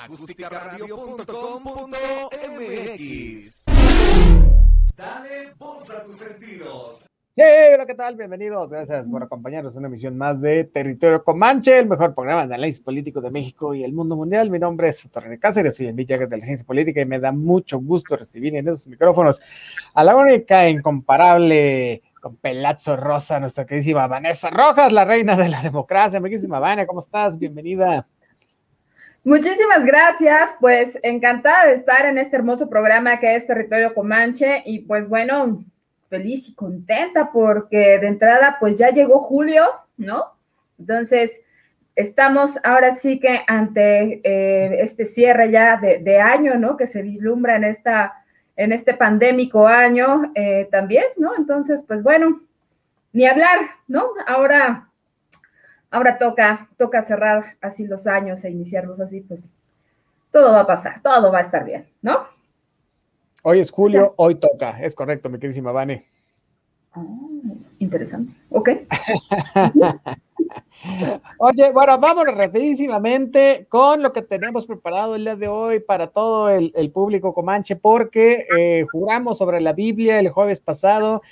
acústicaradio.com.mx. Dale voz a tus sentidos. Hey, hola, ¿qué tal? Bienvenidos. Gracias por acompañarnos en una emisión más de Territorio Comanche, el mejor programa de análisis político de México y el mundo mundial. Mi nombre es Torre Cáceres, soy el Jagger de la Ciencia Política y me da mucho gusto recibir en esos micrófonos a la única incomparable con pelazo rosa, nuestra queridísima Vanessa Rojas, la reina de la democracia. Mi queridísima Vanessa, ¿cómo estás? Bienvenida. Muchísimas gracias, pues encantada de estar en este hermoso programa que es Territorio Comanche y pues bueno, feliz y contenta porque de entrada pues ya llegó julio, ¿no? Entonces, estamos ahora sí que ante eh, este cierre ya de, año, ¿no? Que se vislumbra en, esta, en este pandémico año eh, también, ¿no? Entonces, pues bueno, ni hablar, ¿no? Ahora ahora toca, toca cerrar así los años e iniciarlos así, pues todo va a pasar, todo va a estar bien, ¿no? Hoy es julio, hoy toca, es correcto, mi queridísima Vane. Oh, interesante, ok. Oye, bueno, vámonos rapidísimamente con lo que tenemos preparado el día de hoy para todo el, público comanche, porque eh, juramos sobre la Biblia el jueves pasado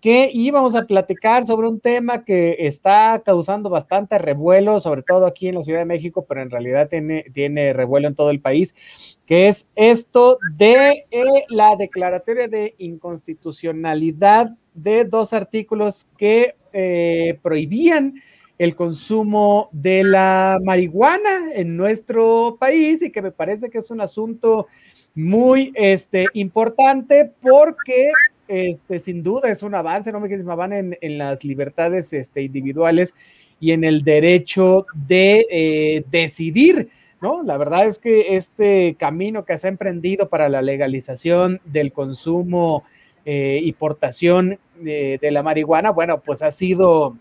que íbamos a platicar sobre un tema que está causando bastante revuelo, sobre todo aquí en la Ciudad de México, pero en realidad tiene, revuelo en todo el país, que es esto de eh, la declaratoria de inconstitucionalidad de dos artículos que eh, prohibían el consumo de la marihuana en nuestro país y que me parece que es un asunto muy este, importante porque este, sin duda es un avance, no me quedes van en, en las libertades este, individuales y en el derecho de eh, decidir, ¿no? La verdad es que este camino que se ha emprendido para la legalización del consumo eh, y portación de la marihuana, bueno, pues ha sido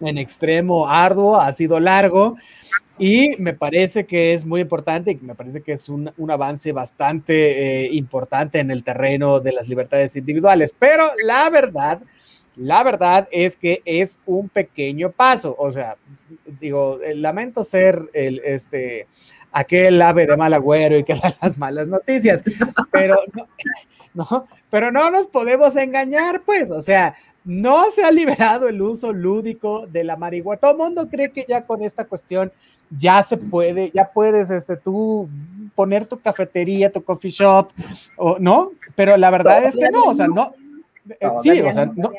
en extremo arduo, ha sido largo, y me parece que es muy importante y me parece que es un, avance bastante eh, importante en el terreno de las libertades individuales. Pero la verdad, la verdad es que es un pequeño paso. O sea, digo, eh, lamento ser el, este, aquel ave de mal agüero y que da las malas noticias, pero no, pero no nos podemos engañar, pues, o sea, no se ha liberado el uso lúdico de la marihuana. Todo el mundo cree que ya con esta cuestión ya se puede, ya puedes este, tú poner tu cafetería, tu coffee shop, o, ¿no? Pero la verdad es que no, o sea, no, eh, sí, o sea, no,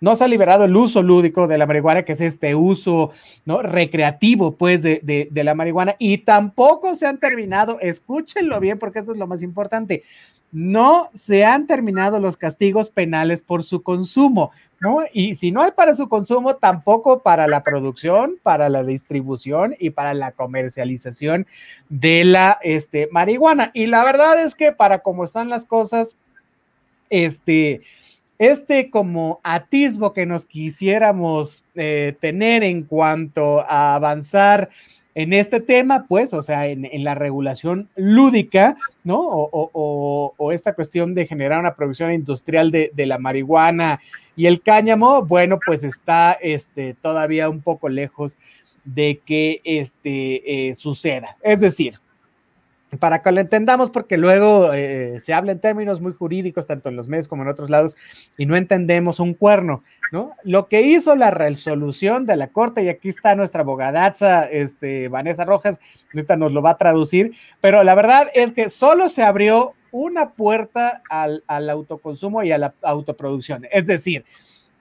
no se ha liberado el uso lúdico de la marihuana, que es este uso ¿no? recreativo, pues, de, de, de, la marihuana, y tampoco se han terminado, escúchenlo bien, porque eso es lo más importante, no se han terminado los castigos penales por su consumo, ¿no? Y si no hay para su consumo, tampoco para la producción, para la distribución y para la comercialización de la este, marihuana. Y la verdad es que para cómo están las cosas, este, este como atisbo que nos quisiéramos eh, tener en cuanto a avanzar en este tema, pues, o sea, en, la regulación lúdica, ¿no? O, esta cuestión de generar una producción industrial de, la marihuana y el cáñamo, bueno, pues está este, todavía un poco lejos de que este, eh, suceda. Es decir, para que lo entendamos, porque luego eh, se habla en términos muy jurídicos, tanto en los medios como en otros lados, y no entendemos un cuerno, ¿no? Lo que hizo la resolución de la Corte, y aquí está nuestra abogadaza, este, Vanessa Rojas, ahorita nos lo va a traducir, pero la verdad es que solo se abrió una puerta al, autoconsumo y a la autoproducción, es decir,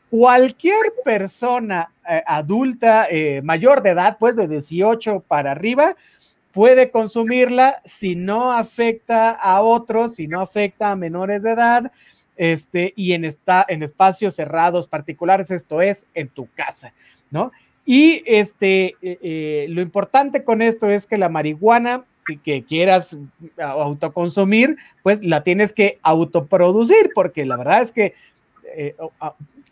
cualquier persona eh, adulta eh, mayor de edad, pues de 18 para arriba, puede consumirla si no afecta a otros, si no afecta a menores de edad, este, y en, esta, en espacios cerrados particulares, esto es, en tu casa, ¿no? Y este, eh, eh, lo importante con esto es que la marihuana que quieras autoconsumir, pues la tienes que autoproducir, porque la verdad es que eh,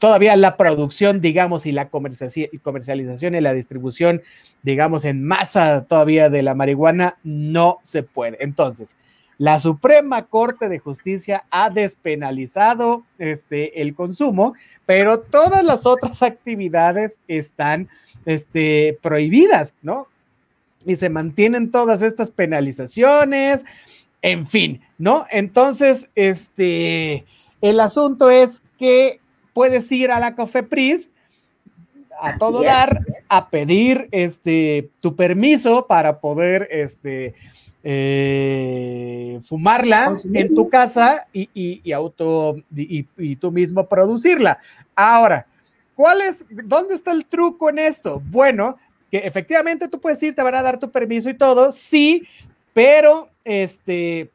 todavía la producción, digamos, y la comercialización y la distribución, digamos, en masa todavía de la marihuana no se puede. Entonces, la Suprema Corte de Justicia ha despenalizado este, el consumo, pero todas las otras actividades están este, prohibidas, ¿no? y se mantienen todas estas penalizaciones, en fin, ¿no? Entonces, este, el asunto es que puedes ir a la Cofepris a todo dar a pedir este tu permiso para poder este eh, fumarla en tu casa y, auto y, tú mismo producirla. Ahora, ¿cuál es, dónde está el truco en esto? Bueno, que efectivamente tú puedes ir, te van a dar tu permiso y todo, sí, pero este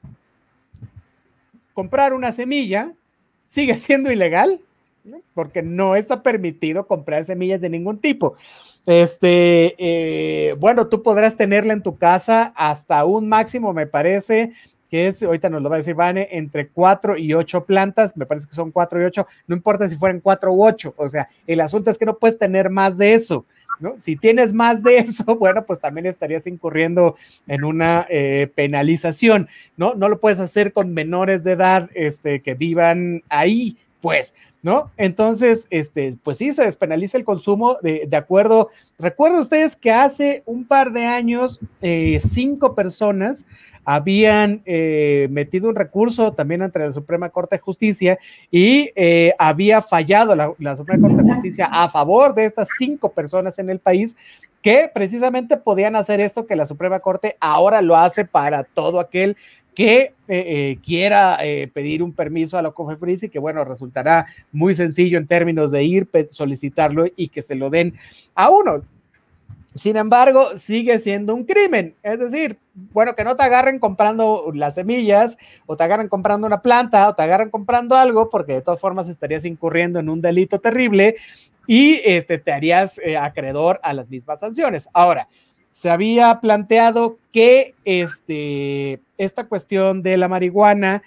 comprar una semilla sigue siendo ilegal porque no está permitido comprar semillas de ningún tipo. Este, eh, bueno, tú podrás tenerla en tu casa hasta un máximo, me parece, que es, ahorita nos lo va a decir Vane, entre cuatro y ocho plantas, me parece que son cuatro y ocho, no importa si fueran cuatro u ocho, o sea, el asunto es que no puedes tener más de eso, ¿no? Si tienes más de eso, bueno, pues también estarías incurriendo en una eh, penalización, ¿no? No lo puedes hacer con menores de edad, este, que vivan ahí, pues, ¿no? Entonces, este, pues sí, se despenaliza el consumo de, acuerdo. Recuerden ustedes que hace un par de años, eh, cinco personas habían eh, metido un recurso también ante la Suprema Corte de Justicia y eh, había fallado la, la Suprema Corte de Justicia a favor de estas cinco personas en el país que precisamente podían hacer esto que la Suprema Corte ahora lo hace para todo aquel que eh, eh, quiera eh, pedir un permiso a la COFEPRIS y que, bueno, resultará muy sencillo en términos de ir, solicitarlo y que se lo den a uno. Sin embargo, sigue siendo un crimen. Es decir, bueno, que no te agarren comprando las semillas o te agarren comprando una planta o te agarren comprando algo, porque de todas formas estarías incurriendo en un delito terrible y este, te harías acreedor a las mismas sanciones. Ahora, se había planteado que este, esta cuestión de la marihuana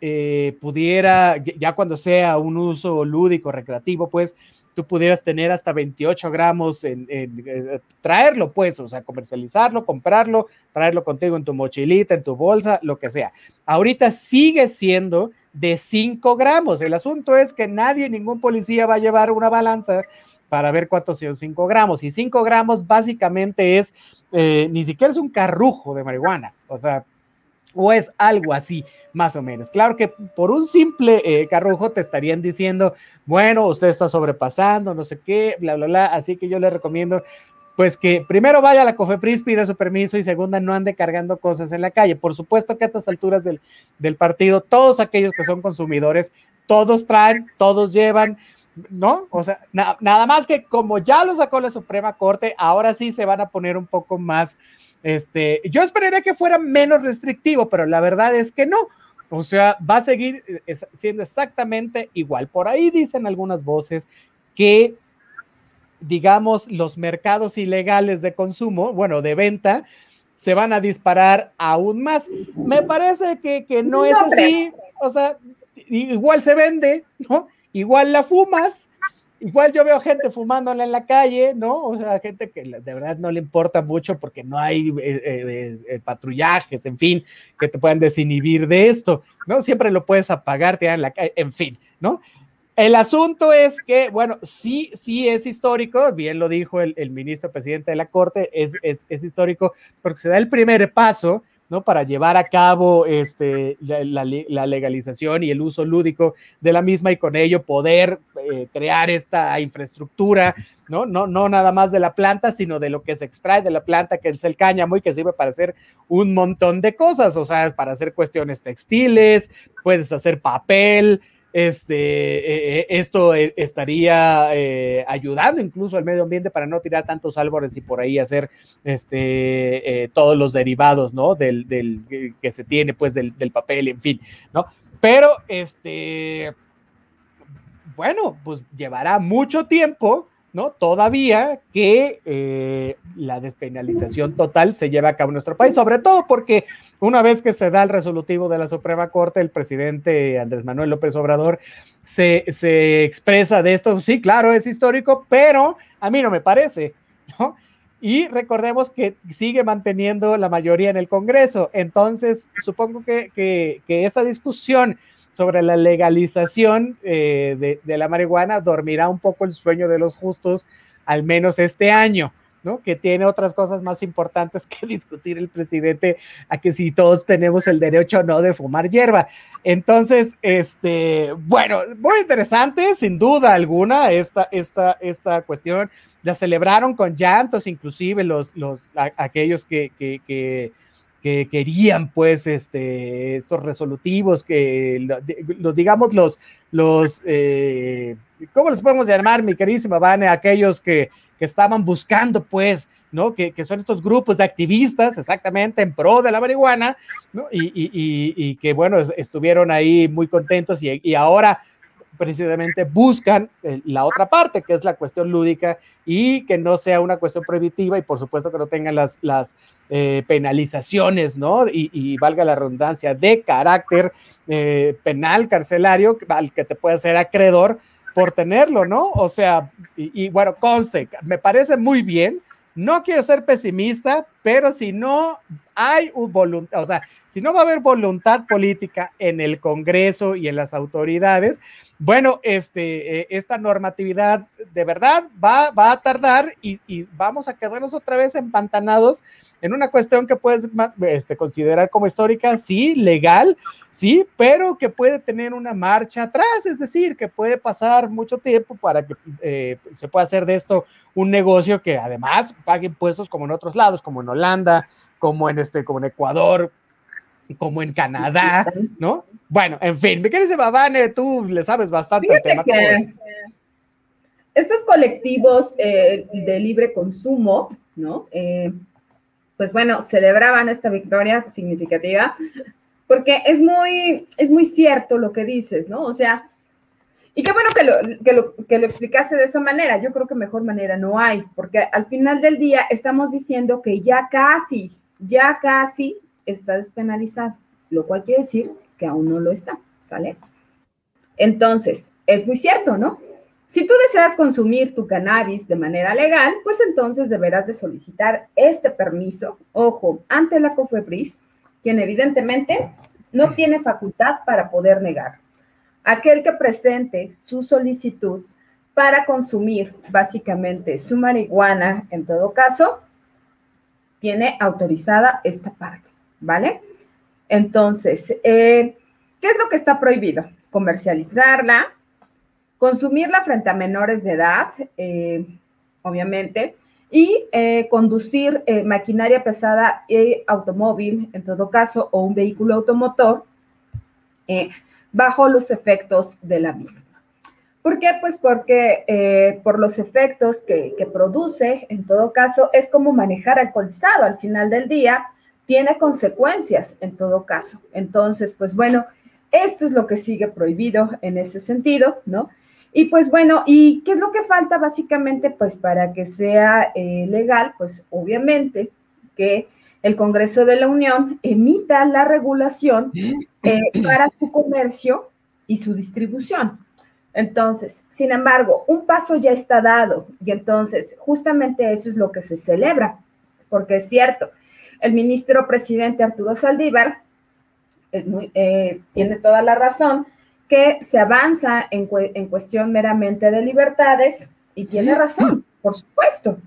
eh, pudiera, ya cuando sea un uso lúdico, recreativo, pues tú pudieras tener hasta 28 gramos en, eh, traerlo, pues, o sea, comercializarlo, comprarlo, traerlo contigo en tu mochilita, en tu bolsa, lo que sea. Ahorita sigue siendo de 5 gramos. El asunto es que nadie, ningún policía va a llevar una balanza para ver cuántos son 5 gramos. Y 5 gramos básicamente es, eh, ni siquiera es un carrujo de marihuana, o sea, o es algo así, más o menos. Claro que por un simple eh, carrujo te estarían diciendo, bueno, usted está sobrepasando, no sé qué, bla, bla, bla. Así que yo le recomiendo, pues que primero vaya a la COFEPRIS, pida su permiso y segunda, no ande cargando cosas en la calle. Por supuesto que a estas alturas del, del partido, todos aquellos que son consumidores, todos traen, todos llevan, ¿no? O sea, nada más que como ya lo sacó la Suprema Corte, ahora sí se van a poner un poco más, este, yo esperaría que fuera menos restrictivo, pero la verdad es que no. O sea, va a seguir eh, siendo exactamente igual. Por ahí dicen algunas voces que, digamos, los mercados ilegales de consumo, bueno, de venta, se van a disparar aún más. Me parece que, que no, es así. O sea, igual se vende, ¿no? igual la fumas, igual yo veo gente fumándola en la calle, ¿no? O sea, gente que de verdad no le importa mucho porque no hay eh, eh, eh, patrullajes, en fin, que te puedan desinhibir de esto, ¿no? Siempre lo puedes apagar, tirar en la calle, en fin, ¿no? El asunto es que, bueno, sí, sí es histórico, bien lo dijo el, ministro presidente de la Corte, es, es, es histórico porque se da el primer paso, ¿no? Para llevar a cabo este, la, legalización y el uso lúdico de la misma y con ello poder eh, crear esta infraestructura, ¿no? ¿no? No nada más de la planta, sino de lo que se extrae de la planta, que es el cáñamo y que sirve para hacer un montón de cosas, o sea, para hacer cuestiones textiles, puedes hacer papel, este, eh, eh, esto eh, estaría ayudando incluso al medio ambiente para no tirar tantos árboles y por ahí hacer este, todos los derivados, ¿no? Del, que se tiene, pues, del, del, papel, en fin, ¿no? Pero, este, bueno, pues llevará mucho tiempo ¿no? Todavía que eh, la despenalización total se lleva a cabo en nuestro país, sobre todo porque una vez que se da el resolutivo de la Suprema Corte, el presidente Andrés Manuel López Obrador se, expresa de esto, sí, claro, es histórico, pero a mí no me parece, ¿no? Y recordemos que sigue manteniendo la mayoría en el Congreso. Entonces, supongo que, que esa discusión sobre la legalización eh, de, la marihuana dormirá un poco el sueño de los justos, al menos este año, ¿no? Que tiene otras cosas más importantes que discutir el presidente a que si todos tenemos el derecho o no de fumar hierba. Entonces, este, bueno, muy interesante, sin duda alguna, esta, esta, esta cuestión. La celebraron con llantos, inclusive los, los, aquellos que, que, que que querían pues este, estos resolutivos, que los digamos los, los eh, ¿cómo los podemos llamar, mi queridísima Vane? Aquellos que, que estaban buscando pues, ¿no? Que, que, son estos grupos de activistas exactamente en pro de la marihuana, ¿no? Y, y, y, y que bueno, estuvieron ahí muy contentos y, ahora precisamente buscan eh, la otra parte, que es la cuestión lúdica y que no sea una cuestión prohibitiva y por supuesto que no tengan las, las eh, penalizaciones, ¿no? Y, valga la redundancia, de carácter eh, penal, carcelario, al que te puede ser acreedor por tenerlo, ¿no? O sea, y, bueno, conste, me parece muy bien. No quiero ser pesimista, pero si no hay voluntad, o sea, si no va a haber voluntad política en el Congreso y en las autoridades, bueno, este, eh, esta normatividad de verdad va, va a tardar y, vamos a quedarnos otra vez empantanados en una cuestión que puedes este, considerar como histórica, sí, legal, sí, pero que puede tener una marcha atrás, es decir, que puede pasar mucho tiempo para que eh, se pueda hacer de esto un negocio que además pague impuestos como en otros lados, como en Holanda, como en, este, como en Ecuador, como en Canadá, ¿no? Bueno, en fin, me quieres Babane, tú le sabes bastante el tema. estos colectivos eh, de libre consumo, ¿no? Eh, pues bueno, celebraban esta victoria significativa porque es muy, es muy cierto lo que dices, ¿no? O sea, y qué bueno que lo, que, lo, que lo explicaste de esa manera. Yo creo que mejor manera no hay, porque al final del día estamos diciendo que ya casi, ya casi está despenalizado, lo cual quiere decir que aún no lo está, ¿sale? Entonces, es muy cierto, ¿no? Si tú deseas consumir tu cannabis de manera legal, pues entonces deberás de solicitar este permiso, ojo, ante la COFEPRIS, quien evidentemente no tiene facultad para poder negar. Aquel que presente su solicitud para consumir básicamente su marihuana, en todo caso, tiene autorizada esta parte. ¿vale? Entonces, eh, ¿qué es lo que está prohibido? Comercializarla, consumirla frente a menores de edad, eh, obviamente, y eh, conducir maquinaria pesada y automóvil, en todo caso, o un vehículo automotor, bajo los efectos de la misma. ¿Por qué? Pues porque por los efectos que, que, produce, en todo caso, es como manejar alcoholizado al final del día tiene consecuencias en todo caso. Entonces, pues bueno, esto es lo que sigue prohibido en ese sentido, ¿no? Y pues bueno, ¿y qué es lo que falta básicamente? Pues para que sea eh, legal, pues obviamente que el Congreso de la Unión emita la regulación eh, para su comercio y su distribución. Entonces, sin embargo, un paso ya está dado y entonces justamente eso es lo que se celebra, porque es cierto, el ministro presidente Arturo Saldívar es muy, eh, tiene toda la razón que se avanza en, cuestión meramente de libertades y tiene razón, por supuesto,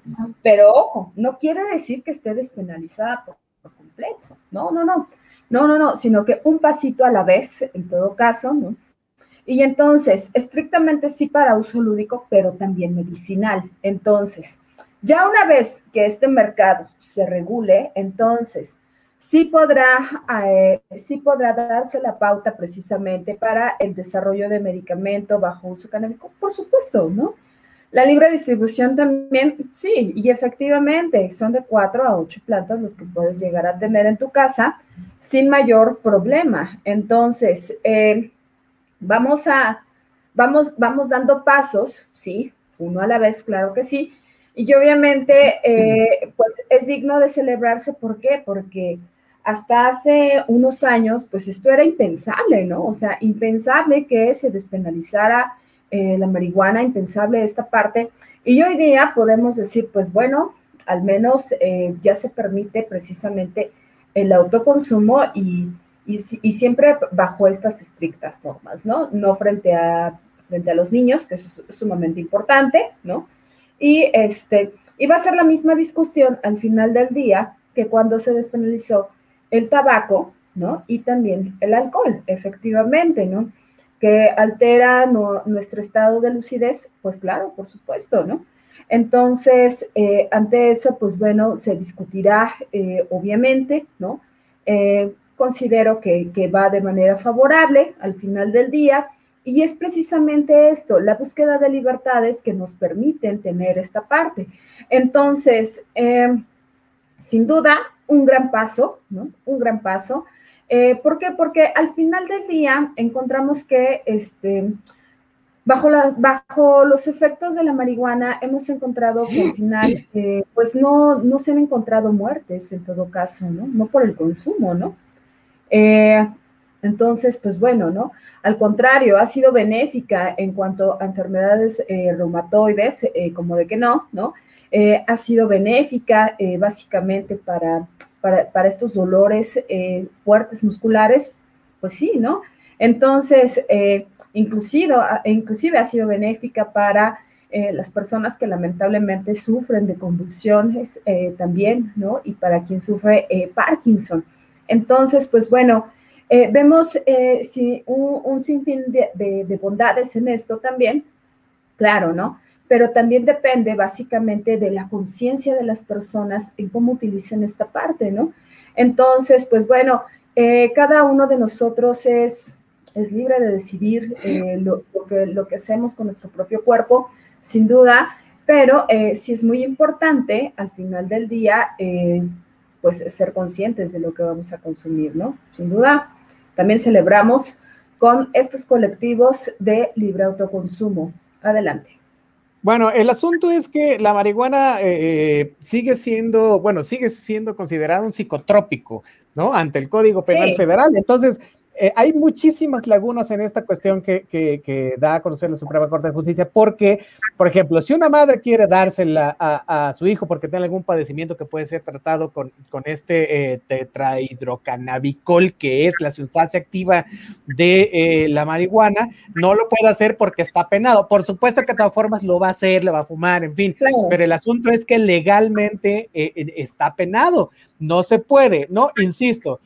pero ojo, no quiere decir que esté despenalizada por, completo, no, no, no, no, no, no, sino que un pasito a la vez, en todo caso, ¿no? Y entonces, estrictamente sí para uso lúdico, pero también medicinal. Entonces, ya una vez que este mercado se regule, entonces sí podrá, eh, sí podrá darse la pauta precisamente para el desarrollo de medicamento bajo uso canábico, por supuesto, ¿no? La libre distribución también, sí, y efectivamente son de cuatro a ocho plantas las que puedes llegar a tener en tu casa sin mayor problema. Entonces, eh, vamos a, vamos, vamos dando pasos, sí, uno a la vez, claro que sí, y obviamente, eh, pues es digno de celebrarse. ¿Por qué? Porque hasta hace unos años, pues esto era impensable, ¿no? O sea, impensable que se despenalizara eh, la marihuana, impensable esta parte. Y hoy día podemos decir, pues bueno, al menos eh, ya se permite precisamente el autoconsumo y, y, y, siempre bajo estas estrictas normas, ¿no? No frente a, frente a los niños, que eso es sumamente importante, ¿no? Y, este, Y va a ser la misma discusión al final del día que cuando se despenalizó el tabaco, ¿no? Y también el alcohol, efectivamente, ¿no? Que altera nuestro estado de lucidez, pues claro, por supuesto, ¿no? Entonces, eh, ante eso, pues bueno, se discutirá, eh, obviamente, ¿no? Eh, considero que, que, va de manera favorable al final del día y es precisamente esto, la búsqueda de libertades que nos permiten tener esta parte. Entonces, sin duda, un gran paso, ¿no? Un gran paso. ¿Por qué? Porque al final del día encontramos que, este, Bajo, bajo los efectos de la marihuana hemos encontrado que al final, eh, pues no, no se han encontrado muertes en todo caso, ¿no? No por el consumo, ¿no? Eh, entonces, pues bueno, ¿no? Al contrario, ha sido benéfica en cuanto a enfermedades eh, reumatoides, como de que no, ¿no? ha sido benéfica básicamente para, para, para, estos dolores fuertes musculares, pues sí, ¿no? Entonces, inclusive, inclusive ha sido benéfica para eh, las personas que lamentablemente sufren de convulsiones eh, también, ¿no? Y para quien sufre eh, Parkinson. Entonces, pues bueno, vemos sí, un, sinfín de, bondades en esto también, claro, ¿no? Pero también depende básicamente de la conciencia de las personas en cómo utilizan esta parte, ¿no? Entonces, pues bueno, cada uno de nosotros es es libre de decidir eh, lo, que, lo que hacemos con nuestro propio cuerpo, sin duda, pero eh, sí es muy importante al final del día, eh, pues ser conscientes de lo que vamos a consumir, ¿no? Sin duda, también celebramos con estos colectivos de libre autoconsumo. Adelante. Bueno, el asunto es que la marihuana sigue siendo, bueno, sigue siendo considerado un psicotrópico, ¿no? Ante el Código Penal Federal. Entonces, eh, hay muchísimas lagunas en esta cuestión que, que, da a conocer la Suprema Corte de Justicia, porque, por ejemplo, si una madre quiere dársela a, su hijo porque tiene algún padecimiento que puede ser tratado con, con este eh, tetrahidrocannabicol, que es la sustancia activa de eh, la marihuana, no lo puede hacer porque está penado. Por supuesto que de todas formas lo va a hacer, lo va a fumar, en fin, pero el asunto es que legalmente está penado, no se puede, ¿no? Insisto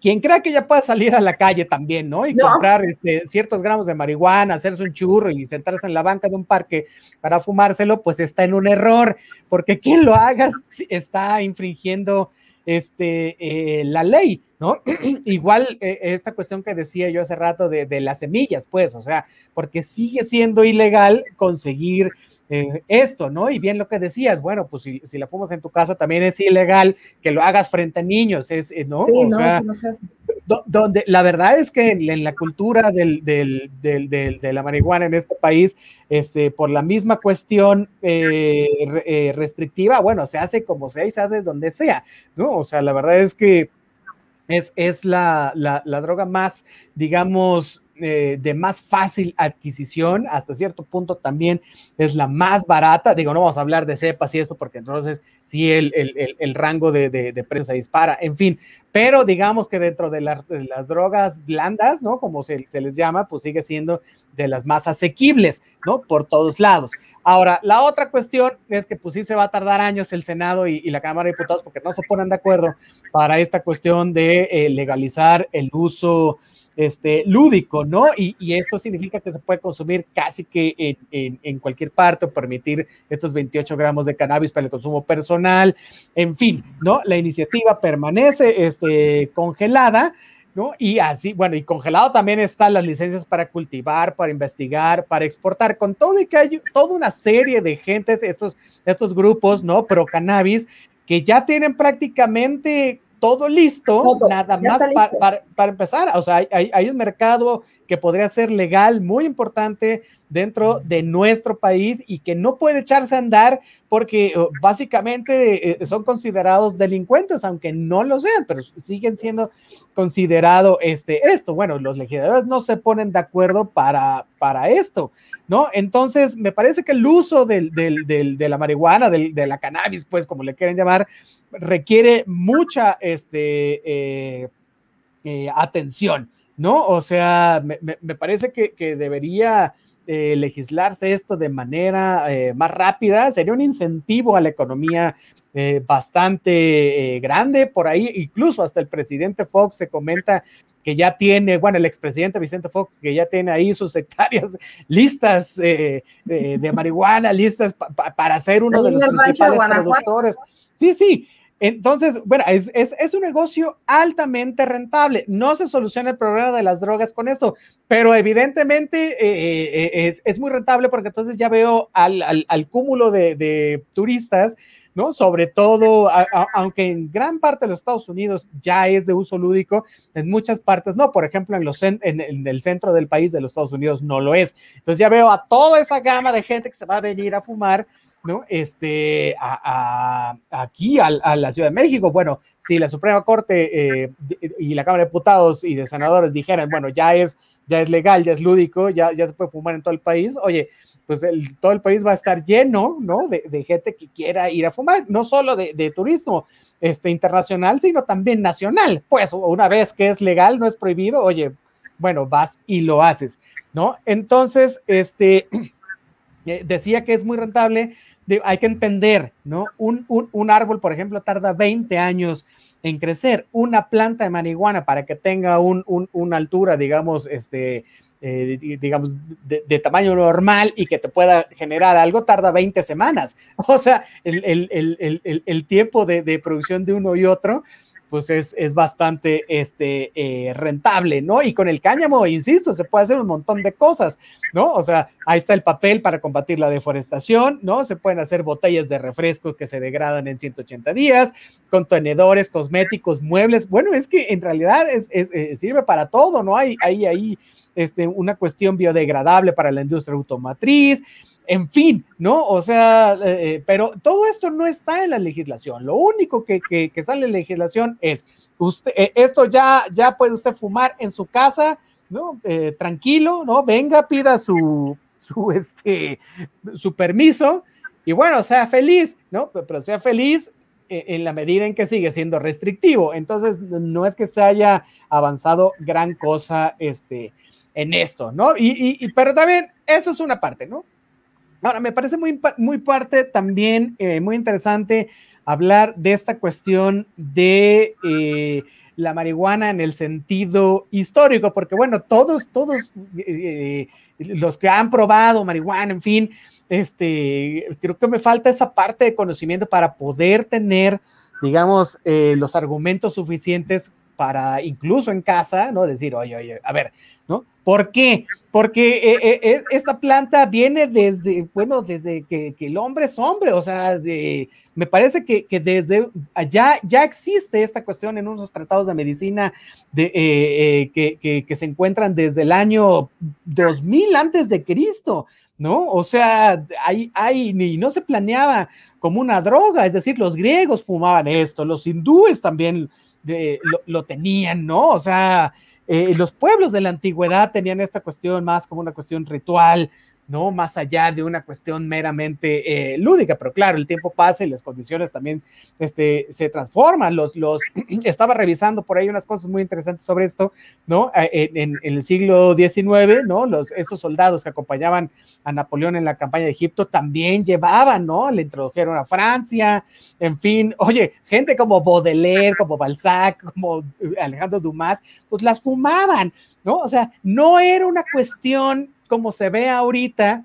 quien crea que ya pueda salir a la calle también, ¿no? Y comprar este, ciertos gramos de marihuana, hacerse un churro y sentarse en la banca de un parque para fumárselo, pues está en un error, porque quien lo haga está infringiendo este, eh, la ley, ¿no? Igual eh, esta cuestión que decía yo hace rato de, de las semillas, pues, o sea, porque sigue siendo ilegal conseguir eh, esto, ¿no? Y bien lo que decías, bueno, pues si, la fumas en tu casa también es ilegal que lo hagas frente a niños, es, eh, ¿no? Sí, no, sea, no donde la verdad es que en, la cultura del, del, del, de la marihuana en este país, este, por la misma cuestión eh, restrictiva, bueno, se hace como sea y se hace donde sea, ¿no? O sea, la verdad es que es, es la, la, la droga más, digamos, eh, de más fácil adquisición, hasta cierto punto también es la más barata. Digo, no vamos a hablar de cepas y esto, porque entonces sí el, el, rango de, de, precios se dispara, en fin, pero digamos que dentro de, las drogas blandas, ¿no? Como se, se, les llama, pues sigue siendo de las más asequibles, ¿no? Por todos lados. Ahora, la otra cuestión es que pues sí se va a tardar años el Senado y, la Cámara de Diputados porque no se ponen de acuerdo para esta cuestión de eh, legalizar el uso este, lúdico, ¿no? Y, esto significa que se puede consumir casi que en, cualquier parte permitir estos 28 gramos de cannabis para el consumo personal, en fin, ¿no? La iniciativa permanece este, congelada. ¿No? Y así, bueno, y congelado también están las licencias para cultivar, para investigar, para exportar, con todo y que hay toda una serie de gentes, estos, estos grupos, ¿no? Pro cannabis, que ya tienen prácticamente todo listo, nada más Para, empezar. O sea, hay, un mercado que podría ser legal muy importante dentro de nuestro país y que no puede echarse a andar porque oh, básicamente eh, son considerados delincuentes, aunque no lo sean, pero siguen siendo considerados este, esto. Bueno, los legisladores no se ponen de acuerdo para, para esto, ¿no? Entonces, me parece que el uso del, de la marihuana, de la cannabis, pues como le quieren llamar, requiere mucha este, eh, eh, atención, ¿no? O sea, me, parece que, debería eh, legislarse esto de manera más rápida, sería un incentivo a la economía bastante grande. Por ahí, incluso hasta el presidente Fox se comenta que ya tiene, bueno, el expresidente Vicente Fox, que ya tiene ahí sus hectáreas listas de, marihuana, listas para ser uno de los principales productores. Sí, sí, entonces, bueno, es, un negocio altamente rentable. No se soluciona el problema de las drogas con esto, pero evidentemente eh, eh, es, es, muy rentable porque entonces ya veo al, cúmulo de, turistas, ¿no? Sobre todo, aunque en gran parte de los Estados Unidos ya es de uso lúdico, en muchas partes no. Por ejemplo, en, en el centro del país de los Estados Unidos no lo es. Entonces ya veo a toda esa gama de gente que se va a venir a fumar ¿no? Este, a, aquí a, la Ciudad de México. Bueno, si la Suprema Corte eh, y la Cámara de Diputados y de Senadores dijeran, bueno, ya es, ya es legal, ya es lúdico, ya, ya se puede fumar en todo el país, oye, pues todo el país va a estar lleno, ¿no? De, gente que quiera ir a fumar, no solo de, de, turismo este, internacional, sino también nacional. Pues una vez que es legal, no es prohibido, oye, bueno, vas y lo haces, ¿no? Entonces, este... Eh, decía que es muy rentable hay que entender, ¿no? Un, un, árbol, por ejemplo, tarda 20 años en crecer. Una planta de marihuana para que tenga un, una altura, digamos, este, eh, digamos, de, tamaño normal y que te pueda generar algo, tarda 20 semanas. O sea, el, el, el, el tiempo de, de, producción de uno y otro pues es, es bastante este, eh, rentable, ¿no? Y con el cáñamo, insisto, se puede hacer un montón de cosas, ¿no? O sea, ahí está el papel para combatir la deforestación, ¿no? Se pueden hacer botellas de refresco que se degradan en 180 días, contenedores, cosméticos, muebles. Bueno, es que en realidad es, eh, sirve para todo, ¿no? Hay ahí, ahí, este, una cuestión biodegradable para la industria automotriz en fin, ¿no? O sea, eh, eh, pero todo esto no está en la legislación. Lo único que, que, sale en la legislación es, usted, eh, esto ya, ya puede usted fumar en su casa, ¿no? tranquilo, ¿no? Venga, pida su, su, este, su permiso y bueno, sea feliz, ¿no? Pero, sea feliz en la medida en que sigue siendo restrictivo. Entonces, no es que se haya avanzado gran cosa este, en esto, ¿no? Y, y, pero también eso es una parte, ¿no? Ahora, me parece muy, muy parte también, eh, muy interesante hablar de esta cuestión de eh, la marihuana en el sentido histórico, porque bueno, todos, todos eh, los que han probado marihuana, en fin, este, creo que me falta esa parte de conocimiento para poder tener, digamos, los argumentos suficientes para incluso en casa, ¿no? Decir, oye, oye, a ver, ¿no? ¿Por qué? Porque eh, eh, eh, esta planta viene desde, bueno, desde que, el hombre es hombre, o sea, me parece que, desde allá ya existe esta cuestión en unos tratados de medicina que, se encuentran desde el año 2000 antes de Cristo, ¿no? O sea, hay, hay, ni no se planeaba como una droga, es decir, los griegos fumaban esto, los hindúes también lo, lo tenían, ¿no? O sea, eh, los pueblos de la antigüedad tenían esta cuestión más como una cuestión ritual, ¿no? Más allá de una cuestión meramente eh, lúdica, pero claro, el tiempo pasa y las condiciones también este, se transforman. Los, los, estaba revisando por ahí unas cosas muy interesantes sobre esto, ¿no? Eh, en, el siglo XIX, ¿no? Los, estos soldados que acompañaban a Napoleón en la campaña de Egipto también llevaban, ¿no? Le introdujeron a Francia, en fin, oye, gente como Baudelaire, como Balzac, como Alejandro Dumas, pues las fumaban, ¿no? O sea, no era una cuestión como se ve ahorita,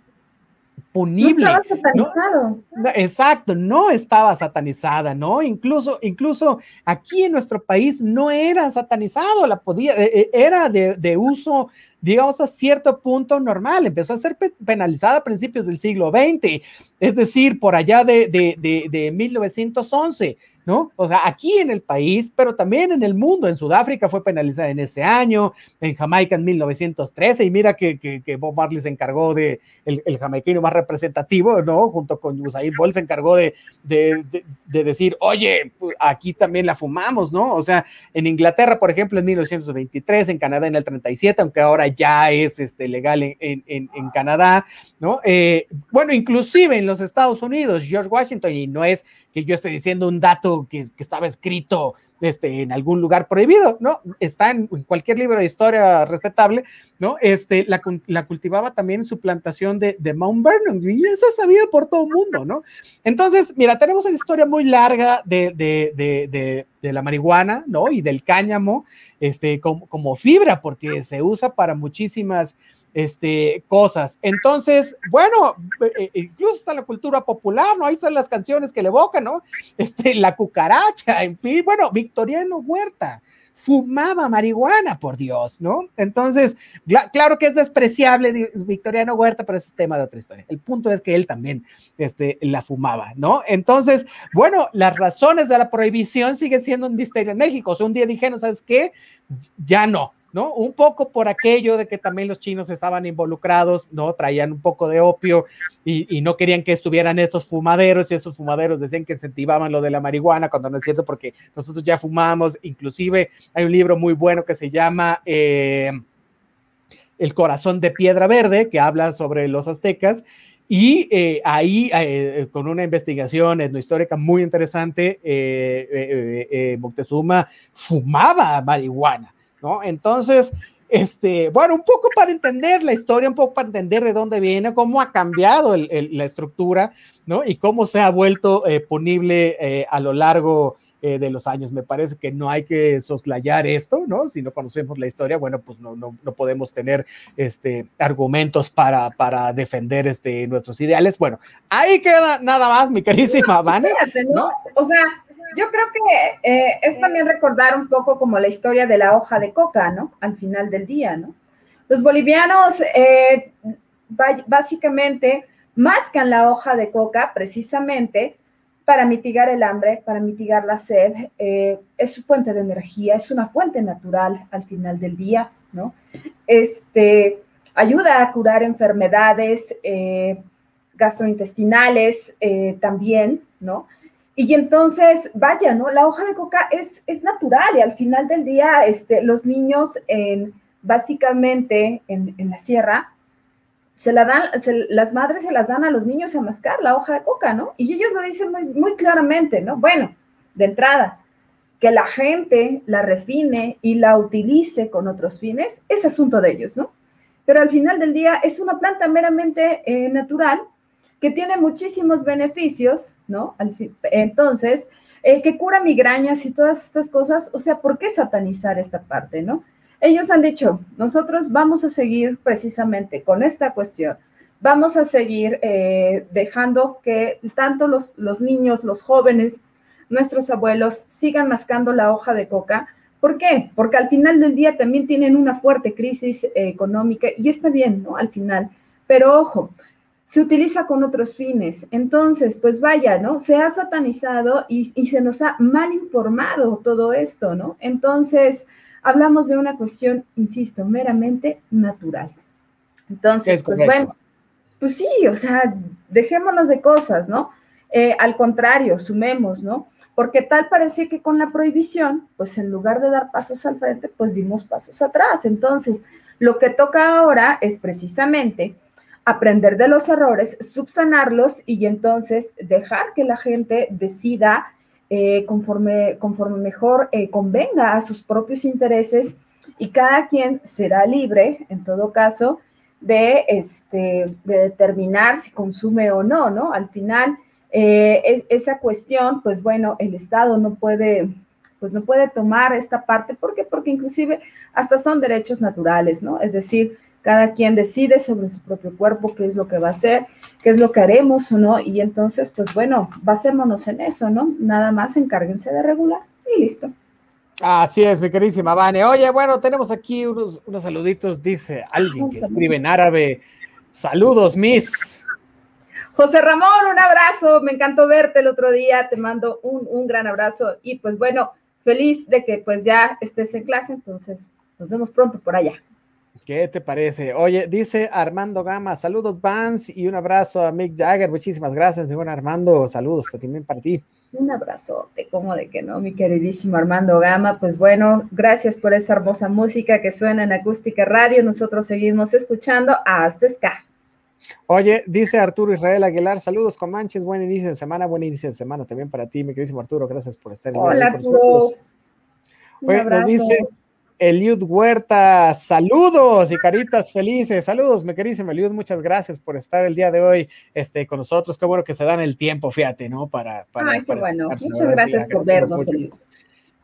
punible. No estaba satanizado. exacto, no estaba satanizada, ¿no? Incluso, incluso aquí en nuestro país no era satanizado, la podía, e, e, era de, de uso digamos, a cierto punto normal. Empezó a ser penalizada a principios del siglo XX, es decir, por allá de, de, de, 1911, ¿no? O sea, aquí en el país, pero también en el mundo. En Sudáfrica fue penalizada en ese año, en Jamaica en 1913, y mira que, que, Bob Marley se encargó de, el, el, jamaiquino más representativo, ¿no? Junto con Usain Bolt se encargó de, de, de, decir, oye, aquí también la fumamos, ¿no? O sea, en Inglaterra, por ejemplo, en 1923, en Canadá en el 37, aunque ahora ya es este, legal en, en, Canadá, ¿no? Eh, bueno, inclusive en los Estados Unidos, George Washington, y no es que yo esté diciendo un dato que, que estaba escrito este, en algún lugar prohibido, ¿no? Está en, cualquier libro de historia respetable, ¿no? Este, la, la cultivaba también su plantación de, de, Mount Vernon, y eso es sabido por todo el mundo, ¿no? Entonces, mira, tenemos una historia muy larga de, de, de, de la marihuana, ¿no? Y del cáñamo, este, como, como fibra, porque se usa para muchísimas este, cosas. Entonces, bueno, eh, eh, incluso está la cultura popular, ¿no? Ahí están las canciones que le evocan, ¿no? Este, la cucaracha, en fin, bueno, Victoriano Huerta fumaba marihuana, por Dios, ¿no? Entonces, claro que es despreciable Victoriano Huerta, pero ese es tema de otra historia. El punto es que él también este, la fumaba, ¿no? Entonces, bueno, las razones de la prohibición siguen siendo un misterio en México. Un día dijeron, ¿sabes qué? Ya no, ¿no? Un poco por aquello de que también los chinos estaban involucrados, ¿no? Traían un poco de opio y, no querían que estuvieran estos fumaderos y esos fumaderos decían que incentivaban lo de la marihuana, cuando no es cierto porque nosotros ya fumamos, inclusive hay un libro muy bueno que se llama... Eh, el corazón de piedra verde, que habla sobre los aztecas, y eh, ahí, eh, con una investigación etnohistórica muy interesante, Moctezuma fumaba marihuana. ¿No? Entonces, este, bueno, un poco para entender la historia, un poco para entender de dónde viene, cómo ha cambiado la estructura, ¿no? Y cómo se ha vuelto eh, ponible eh, a lo largo eh, de los años. Me parece que no hay que soslayar esto, ¿no? Si no conocemos la historia, bueno, pues no, no, no podemos tener este, argumentos para, para defender este, nuestros ideales. Bueno, ahí queda nada más, mi carísima Vane. ¿no? O sea, yo creo que eh, es también recordar un poco como la historia de la hoja de coca, ¿no? Al final del día, ¿no? Los bolivianos eh, básicamente mascan la hoja de coca precisamente para mitigar el hambre, para mitigar la sed. Eh, es su fuente de energía, es una fuente natural al final del día, ¿no? Este, ayuda a curar enfermedades gastrointestinales también, ¿no? Y entonces, vaya, ¿no? La hoja de coca es, es natural y al final del día, este, los niños, en, básicamente en, la sierra, se la dan, las madres se las dan a los niños a mascar la hoja de coca, ¿no? Y ellos lo dicen muy, muy claramente, ¿no? Bueno, de entrada, que la gente la refine y la utilice con otros fines, es asunto de ellos, ¿no? Pero al final del día es una planta meramente eh, natural que tiene muchísimos beneficios, ¿no? Entonces, eh, que cura migrañas y todas estas cosas, o sea, ¿por qué satanizar esta parte, no? Ellos han dicho, nosotros vamos a seguir precisamente con esta cuestión, vamos a seguir eh, dejando que tanto los, los niños, los jóvenes, nuestros abuelos sigan mascando la hoja de coca. ¿Por qué? Porque al final del día también tienen una fuerte crisis eh, económica y está bien, ¿no? Al final. Pero ojo, se utiliza con otros fines. Entonces, pues vaya, ¿no? Se ha satanizado y, se nos ha mal informado todo esto, ¿no? Entonces, hablamos de una cuestión, insisto, meramente natural. Entonces, pues bueno, pues sí, o sea, dejémonos de cosas, ¿no? Eh, al contrario, sumemos, ¿no? Porque tal parecía que con la prohibición, pues en lugar de dar pasos al frente, pues dimos pasos atrás. Entonces, lo que toca ahora es precisamente aprender de los errores, subsanarlos y entonces dejar que la gente decida eh, conforme, conforme mejor eh, convenga a sus propios intereses y cada quien será libre, en todo caso, de, este, de determinar si consume o no, ¿no? Al final, eh, es, esa cuestión, pues bueno, el Estado no puede, pues no puede tomar esta parte, ¿por qué? Porque inclusive hasta son derechos naturales, ¿no? Es decir, cada quien decide sobre su propio cuerpo qué es lo que va a hacer, qué es lo que haremos o no, y entonces, pues bueno, basémonos en eso, ¿no? Nada más encárguense de regular y listo. Así es, mi queridísima Vane. Oye, bueno, tenemos aquí unos, unos saluditos, dice alguien que escribe en árabe. Saludos, Miss. José Ramón, un abrazo, me encantó verte el otro día, te mando un, un gran abrazo y pues bueno, feliz de que pues ya estés en clase, entonces nos vemos pronto por allá. ¿Qué te parece? Oye, dice Armando Gama, saludos Vans y un abrazo a Mick Jagger. Muchísimas gracias, mi buen Armando. Saludos también para ti. Un abrazote, como de que no, mi queridísimo Armando Gama. Pues bueno, gracias por esa hermosa música que suena en Acústica Radio. Nosotros seguimos escuchando hasta Ska. Oye, dice Arturo Israel Aguilar, saludos Comanches, buen inicio de semana, buen inicio de semana también para ti, mi queridísimo Arturo, gracias por estar en Hola, Arturo. Un abrazo. dice Eliud Huerta, saludos y caritas felices, saludos, mi queridísimo Eliud, muchas gracias por estar el día de hoy este, con nosotros, qué bueno que se dan el tiempo, fíjate, ¿no? Para, para, Ay, qué bueno, muchas gracias por vernos, Eliud.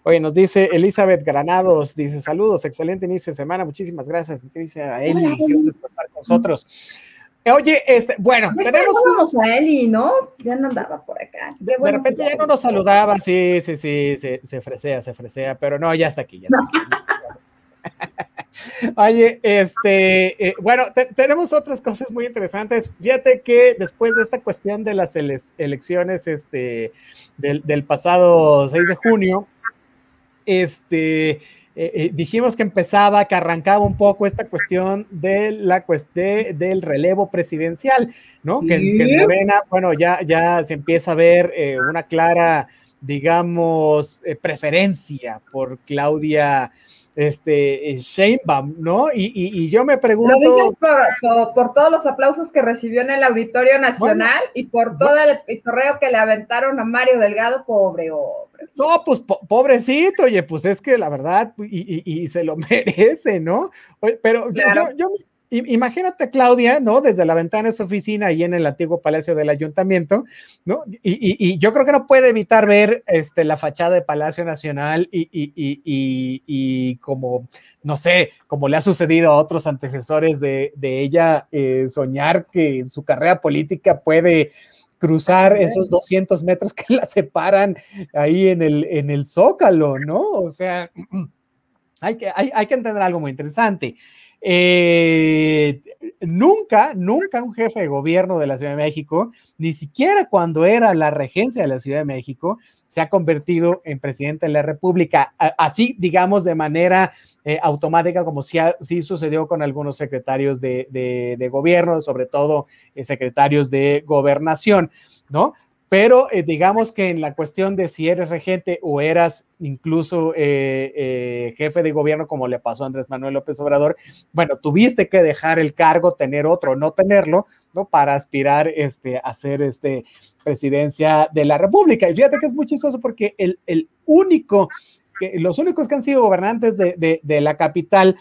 Oye, nos dice Elizabeth Granados, dice saludos, excelente inicio de semana, muchísimas gracias, mi querida Eli, gracias por estar con nosotros. Oye, este, bueno, tenemos. Vamos a Eli, ¿no? Ya no andaba por acá. de repente ya no nos saludaba, sí, sí, sí, se, se fresea, se fresea, pero no, ya está aquí, ya está aquí. Oye, este, eh, bueno, tenemos otras cosas muy interesantes. Fíjate que después de esta cuestión de las elecciones este, del, pasado 6 de junio, este, eh, eh, dijimos que empezaba, que arrancaba un poco esta cuestión de la cuestión del relevo presidencial, ¿no? Que, en Morena, bueno, ya, ya se empieza a ver una clara, digamos, preferencia por Claudia este, eh, Sheinbaum, ¿no? Y, y, yo me pregunto... Lo dices por, todos los aplausos que recibió en el Auditorio Nacional y por todo el correo que le aventaron a Mario Delgado, pobre hombre. No, pues pobrecito, oye, pues es que la verdad, y, se lo merece, ¿no? Pero yo, yo, imagínate Claudia, ¿no? Desde la ventana de su oficina ahí en el antiguo Palacio del Ayuntamiento, ¿no? Y, yo creo que no puede evitar ver este, la fachada de Palacio Nacional y, como, no sé, como le ha sucedido a otros antecesores de, ella, eh, soñar que su carrera política puede cruzar esos 200 metros que la separan ahí en el, en el zócalo, ¿no? O sea, hay que, hay, hay que entender algo muy interesante. Eh, nunca, nunca un jefe de gobierno de la Ciudad de México, ni siquiera cuando era la regencia de la Ciudad de México, se ha convertido en presidente de la República, así digamos de manera eh, automática como sí, sucedió con algunos secretarios de, gobierno, sobre todo eh, secretarios de gobernación, ¿no? Pero eh, digamos que en la cuestión de si eres regente o eras incluso eh, eh, jefe de gobierno, como le pasó a Andrés Manuel López Obrador, bueno, tuviste que dejar el cargo, tener otro, no tenerlo, ¿no? Para aspirar este, a ser este, presidencia de la República. Y fíjate que es muy chistoso porque el, único, que, los únicos que han sido gobernantes de, de la capital,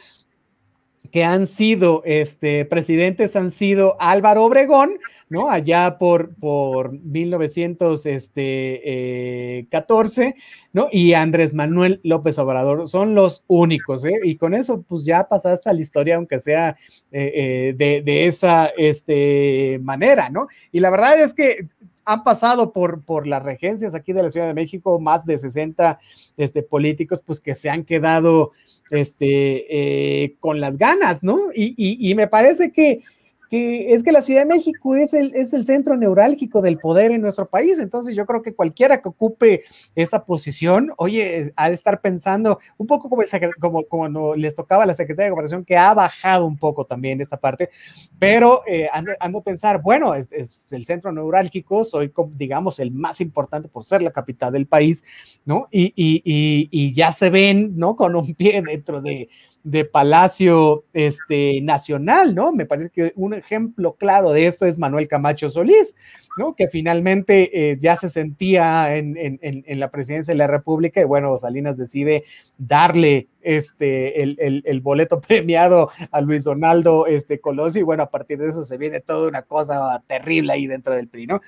que han sido este, presidentes han sido Álvaro Obregón, ¿no? Allá por, por 1914, este, eh, ¿no? Y Andrés Manuel López Obrador son los únicos, ¿eh? Y con eso, pues ya pasaste a la historia, aunque sea eh, eh, de, esa este, manera, ¿no? Y la verdad es que han pasado por, por las regencias aquí de la Ciudad de México más de 60 este, políticos, pues que se han quedado este, eh, con las ganas, ¿no? Y, me parece que, es que la Ciudad de México es el, es el centro neurálgico del poder en nuestro país, entonces yo creo que cualquiera que ocupe esa posición, oye, ha de estar pensando un poco como, como, como les tocaba a la Secretaría de Gobernación, que ha bajado un poco también esta parte, pero eh, ando, a pensar, bueno, es el centro neurálgico, soy, digamos, el más importante por ser la capital del país, ¿no? Y, y, ya se ven, ¿no? Con un pie dentro de, de, Palacio este, Nacional, ¿no? Me parece que un ejemplo claro de esto es Manuel Camacho Solís, ¿no? Que finalmente eh, ya se sentía en, en, en, la presidencia de la República y bueno, Salinas decide darle este, el, el, boleto premiado a Luis Donaldo este, Colosio y bueno, a partir de eso se viene toda una cosa terrible ahí dentro del PRI, ¿no?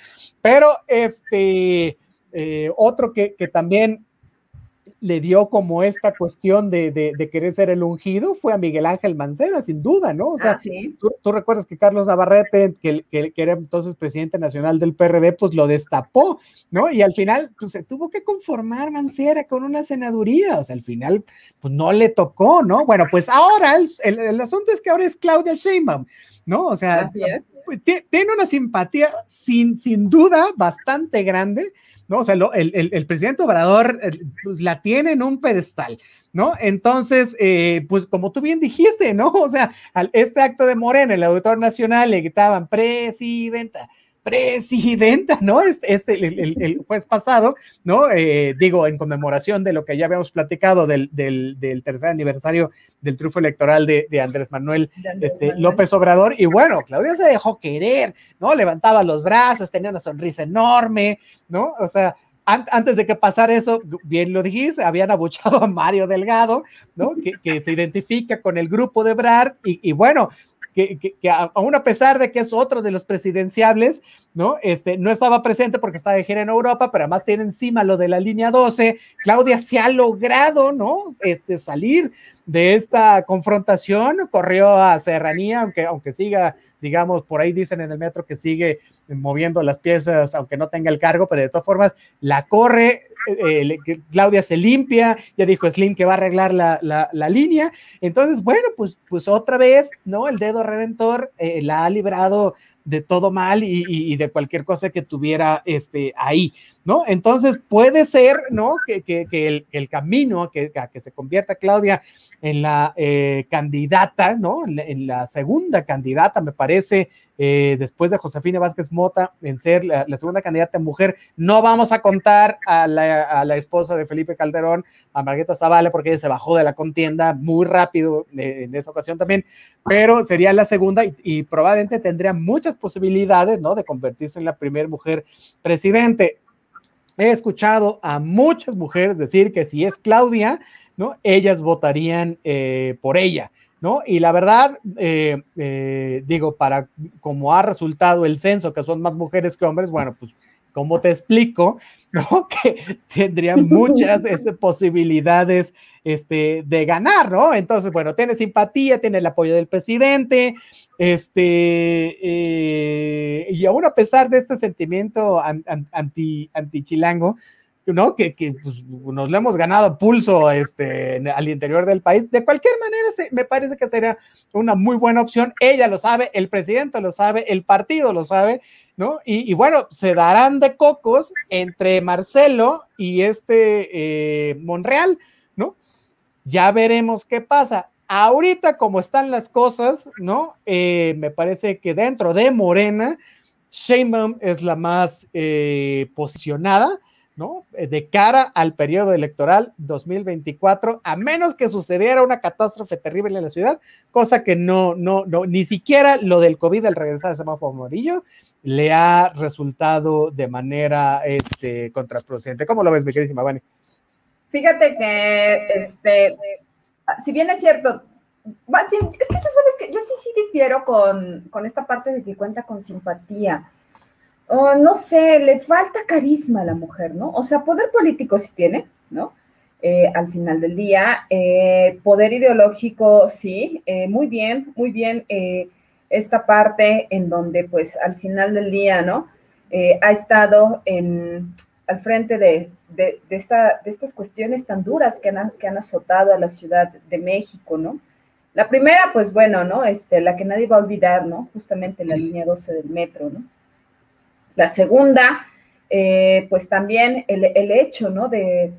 Pero este, eh, otro que, que también le dio como esta cuestión de, de, querer ser el ungido fue a Miguel Ángel Mancera, sin duda, ¿no? O sea, ah, tú, recuerdas que Carlos Navarrete, que, que, era entonces presidente nacional del PRD, pues lo destapó, ¿no? Y al final, pues se tuvo que conformar Mancera con una senaduría, o sea, al final, pues no le tocó, ¿no? Bueno, pues ahora el, el, asunto es que ahora es Claudia Sheinbaum, ¿no? O sea, pues, tiene una simpatía sin, sin duda bastante grande, ¿no? O sea, el, presidente Obrador la tiene en un pedestal, ¿no? Entonces, eh, pues como tú bien dijiste, ¿no? O sea, al, este acto de Morena, el auditor nacional, le gritaban, presidenta, presidenta, ¿no? Este, este el, juez pasado, ¿no? Eh, digo, en conmemoración de lo que ya habíamos platicado del, tercer aniversario del triunfo electoral de, Andrés Manuel, este, López Obrador. Y bueno, Claudia se dejó querer, ¿no? Levantaba los brazos, tenía una sonrisa enorme, ¿no? O sea, antes de que pasara eso, bien lo dijiste, habían abuchado a Mario Delgado, ¿no? Que, se identifica con el grupo de Brad y, y bueno, que, que, aún a pesar de que es otro de los presidenciables, ¿no? Este, no estaba presente porque estaba de gira en Europa, pero además tiene encima lo de la línea 12. Claudia se ha logrado, ¿no? Este, salir de esta confrontación, corrió a Serranía, aunque, aunque siga, digamos, por ahí dicen en el metro que sigue moviendo las piezas, aunque no tenga el cargo, pero de todas formas la corre, eh, Claudia se limpia, ya dijo Slim que va a arreglar la, la, línea, entonces, bueno, pues, pues otra vez, ¿no? El dedo redentor eh, la ha librado de todo mal y, de cualquier cosa que tuviera este, ahí, ¿no? Entonces puede ser, ¿no? Que, que, que, el, camino que, a que se convierta Claudia en la eh, candidata, ¿no? En la, segunda candidata, me parece, eh, después de Josefina Vázquez Mota, en ser la, segunda candidata mujer. No vamos a contar a la, a la, esposa de Felipe Calderón, a Margueta Zavala, porque ella se bajó de la contienda muy rápido eh, en esa ocasión también, pero sería la segunda y probablemente tendría muchas posibilidades, ¿no? De convertirse en la primera mujer presidente. He escuchado a muchas mujeres decir que si es Claudia, ¿no? Ellas votarían eh, por ella, ¿no? Y la verdad, eh, eh, digo, para como ha resultado el censo, que son más mujeres que hombres, bueno, pues ¿cómo te explico? ¿No? Que tendrían muchas este, posibilidades este, de ganar, ¿no? Entonces, bueno, tiene simpatía, tiene el apoyo del presidente, este, eh, y aún a pesar de este sentimiento anti, anti chilango, ¿no? Que, que pues, nos lo hemos ganado pulso este, al interior del país. De cualquier manera, me parece que sería una muy buena opción. Ella lo sabe, el presidente lo sabe, el partido lo sabe, ¿no? Y, bueno, se darán de cocos entre Marcelo y este eh, Monreal, ¿no? Ya veremos qué pasa. Ahorita, como están las cosas, ¿no? Eh, me parece que dentro de Morena, Sheinbaum es la más eh, posicionada ¿no? Eh, de cara al periodo electoral 2024, a menos que sucediera una catástrofe terrible en la ciudad, cosa que no, no, no, ni siquiera lo del COVID, el regresar de semáforo amarillo, le ha resultado de manera este, contraproducente. ¿Cómo lo ves, mi queridísima Vani? Fíjate que, este, si bien es cierto, es que tú sabes que yo sí, sí difiero con, con esta parte de que cuenta con simpatía oh, no sé, le falta carisma a la mujer, ¿no? O sea, poder político sí tiene, ¿no? Eh, al final del día, eh, poder ideológico sí, eh, muy bien, muy bien esta parte en donde pues al final del día, ¿no? ha estado en, al frente de, de, esta, de estas cuestiones tan duras que han, que han azotado a la Ciudad de México, ¿no? La primera, pues bueno, ¿no? Este, la que nadie va a olvidar, ¿no? Justamente la línea 12 del metro, ¿no? La segunda, eh, pues también el, hecho, ¿no? De,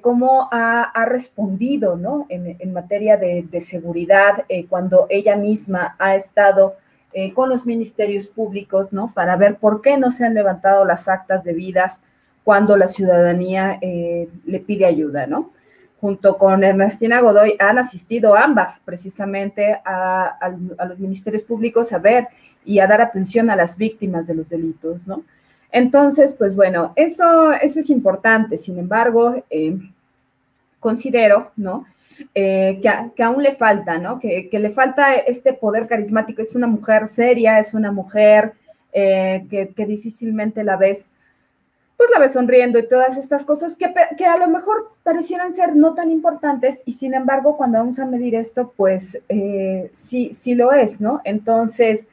cómo ha, respondido, ¿no? En, materia de, seguridad, eh, cuando ella misma ha estado eh, con los ministerios públicos, ¿no? Para ver por qué no se han levantado las actas debidas cuando la ciudadanía le pide ayuda, ¿no? Junto con Ernestina Godoy han asistido ambas precisamente a, a los ministerios públicos a ver y a dar atención a las víctimas de los delitos, ¿no? Entonces, pues bueno, eso, eso es importante. Sin embargo, eh, considero, ¿no? Eh, que, aún le falta, ¿no? Que, le falta este poder carismático. Es una mujer seria, es una mujer eh, que, difícilmente la ves, pues la ves sonriendo y todas estas cosas que, que, a lo mejor parecieran ser no tan importantes y sin embargo cuando vamos a medir esto, pues sí, sí lo es, ¿no? Entonces,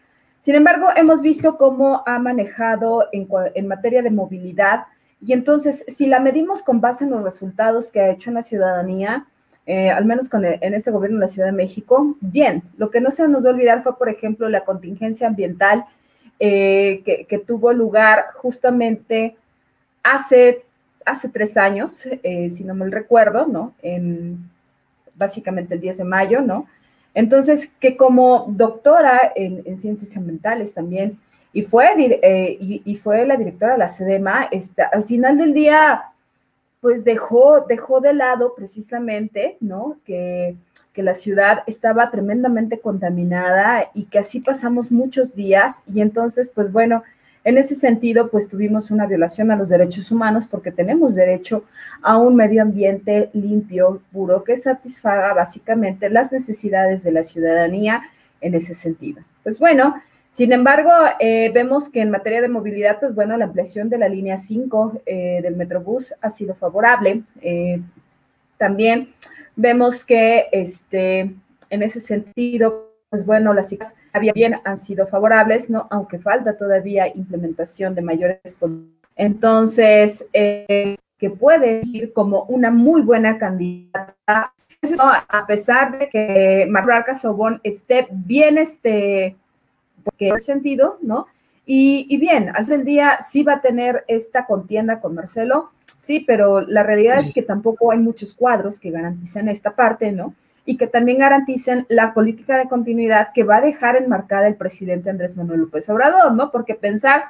sin embargo, hemos visto cómo ha manejado en, materia de movilidad y entonces, si la medimos con base en los resultados que ha hecho en la ciudadanía, eh, al menos en este gobierno de la Ciudad de México, bien, lo que no se nos va a olvidar fue, por ejemplo, la contingencia ambiental eh, que, tuvo lugar justamente hace, hace tres años, eh, si no me recuerdo, ¿no? En básicamente el 10 de mayo, ¿no? Entonces, que como doctora en, ciencias ambientales también, y fue, eh, y, fue la directora de la SEDEMA, este, al final del día, pues dejó, dejó de lado precisamente, ¿no? Que, que la ciudad estaba tremendamente contaminada y que así pasamos muchos días y entonces, pues bueno, en ese sentido, pues tuvimos una violación a los derechos humanos porque tenemos derecho a un medio ambiente limpio, puro, que satisfaga básicamente las necesidades de la ciudadanía en ese sentido. Pues bueno, sin embargo, eh, vemos que en materia de movilidad, pues bueno, la ampliación de la línea 5 eh, del Metrobús ha sido favorable. Eh, también vemos que este, en ese sentido, pues bueno, las cifras bien han sido favorables, ¿no? Aunque falta todavía implementación de mayores. Entonces, que puede ir como una muy buena candidata, a pesar de que Margarita Sobón esté bien, este, porque en sentido, ¿no? Y, bien, al fin del día sí va a tener esta contienda con Marcelo, sí, pero la realidad es que tampoco hay muchos cuadros que garanticen esta parte, ¿no? Y que también garanticen la política de continuidad que va a dejar enmarcada el presidente Andrés Manuel López Obrador, ¿no? Porque pensar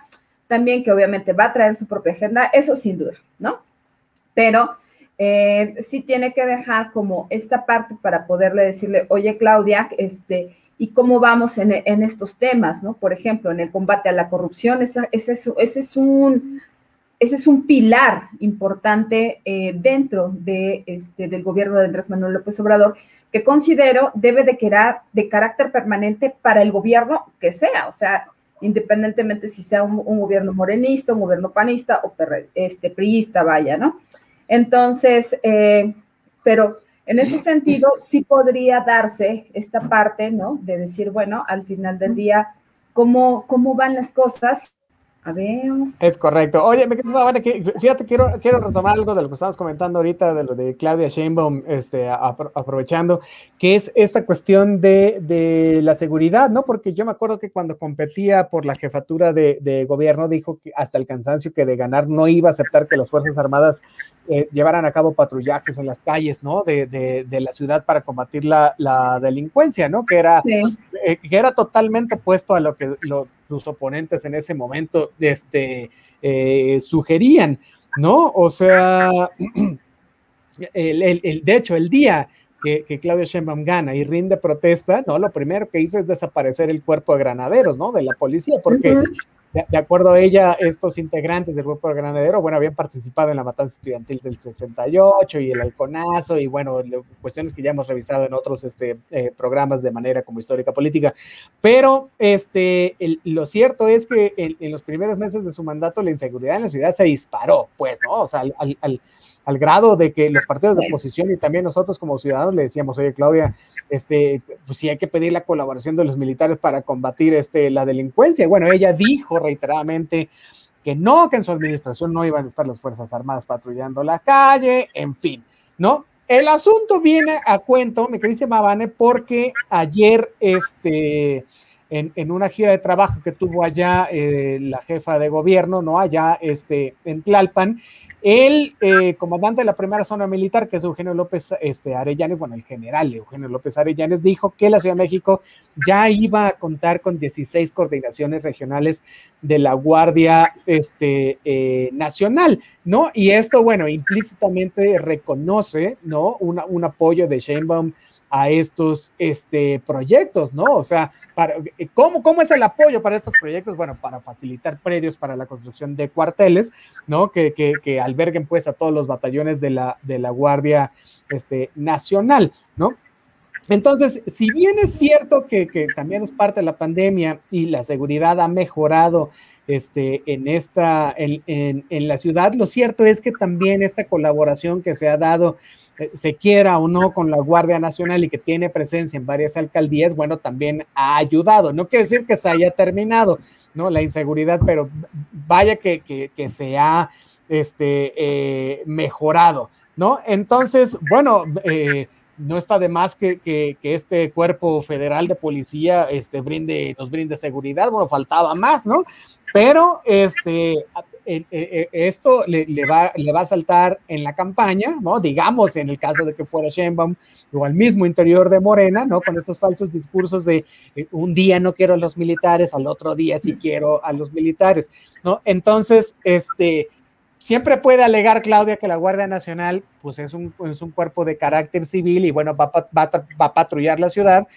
también que obviamente va a traer su propia agenda, eso sin duda, ¿no? Pero eh, sí tiene que dejar como esta parte para poderle decirle, oye Claudia, este, y cómo vamos en, estos temas, ¿no? Por ejemplo, en el combate a la corrupción, ese, ese, es, un, ese es un pilar importante eh, dentro de, este, del gobierno de Andrés Manuel López Obrador, que considero debe de quedar de carácter permanente para el gobierno que sea, o sea, independientemente si sea un, gobierno morenista, un gobierno panista o este, priista, vaya, ¿no? Entonces, eh, pero en ese sentido, sí podría darse esta parte, ¿no? De decir, bueno, al final del día, ¿cómo, cómo van las cosas a ver. Es correcto. Oye, me fíjate, quiero, quiero retomar algo de lo que estamos comentando ahorita, de lo de Claudia Sheinbaum, este, aprovechando, que es esta cuestión de, la seguridad, ¿no? Porque yo me acuerdo que cuando competía por la jefatura de, gobierno, dijo que hasta el cansancio que de ganar no iba a aceptar que las Fuerzas Armadas eh, llevaran a cabo patrullajes en las calles, ¿no? De, la ciudad para combatir la, delincuencia, ¿no? Que era, eh, que era totalmente opuesto a lo que lo, sus oponentes en ese momento este, eh, sugerían, ¿no? O sea, el, de hecho, el día que, que, Claudio Sheinbaum gana y rinde protesta, ¿no? Lo primero que hizo es desaparecer el cuerpo de granaderos, ¿no? De la policía, porque de, acuerdo a ella, estos integrantes del grupo de Granadero, bueno, habían participado en la matanza estudiantil del 68 y el halconazo y bueno, cuestiones que ya hemos revisado en otros este, eh, programas de manera como histórica política. Pero este, lo cierto es que en, los primeros meses de su mandato la inseguridad en la ciudad se disparó, pues, ¿no? O sea, al grado de que los partidos de oposición y también nosotros como ciudadanos le decíamos, oye Claudia, este, pues sí hay que pedir la colaboración de los militares para combatir este, la delincuencia. Bueno, ella dijo reiteradamente que no, que en su administración no iban a estar las Fuerzas Armadas patrullando la calle, en fin, ¿no? El asunto viene a cuento, me dice Mavane, porque ayer, este, en, una gira de trabajo que tuvo allá eh, la jefa de gobierno, ¿no? Allá, este, en Tlalpan, el eh, comandante de la primera zona militar, que es Eugenio López este, Arellanes, bueno, el general Eugenio López Arellanes, dijo que la Ciudad de México ya iba a contar con 16 coordinaciones regionales de la Guardia este, eh, Nacional, ¿no? Y esto, bueno, implícitamente reconoce, ¿no? un apoyo de Sheinbaum a estos este, proyectos, ¿no? O sea, para, ¿cómo, ¿cómo es el apoyo para estos proyectos? Bueno, para facilitar predios para la construcción de cuarteles, ¿no? Que, que, que alberguen pues a todos los batallones de la, de la Guardia este, Nacional, ¿no? Entonces, si bien es cierto que, que, también es parte de la pandemia y la seguridad ha mejorado este, en, esta, en, en, en la ciudad, lo cierto es que también esta colaboración que se ha dado eh, se quiera o no con la Guardia Nacional y que tiene presencia en varias alcaldías, bueno, también ha ayudado. No quiere decir que se haya terminado, ¿no? La inseguridad, pero vaya que, que, se ha este, eh, mejorado, ¿no? Entonces, bueno, eh, no está de más que, que, este cuerpo federal de policía este, brinde, nos brinde seguridad, bueno, faltaba más, ¿no? Pero este, esto le, va, le va a saltar en la campaña, ¿no? Digamos, en el caso de que fuera Sheinbaum o al mismo interior de Morena, ¿no? Con estos falsos discursos de un día no quiero a los militares, al otro día sí quiero a los militares, ¿no? Entonces, este, siempre puede alegar Claudia que la Guardia Nacional, pues es un, es un cuerpo de carácter civil y bueno, va, va, va a patrullar la ciudad,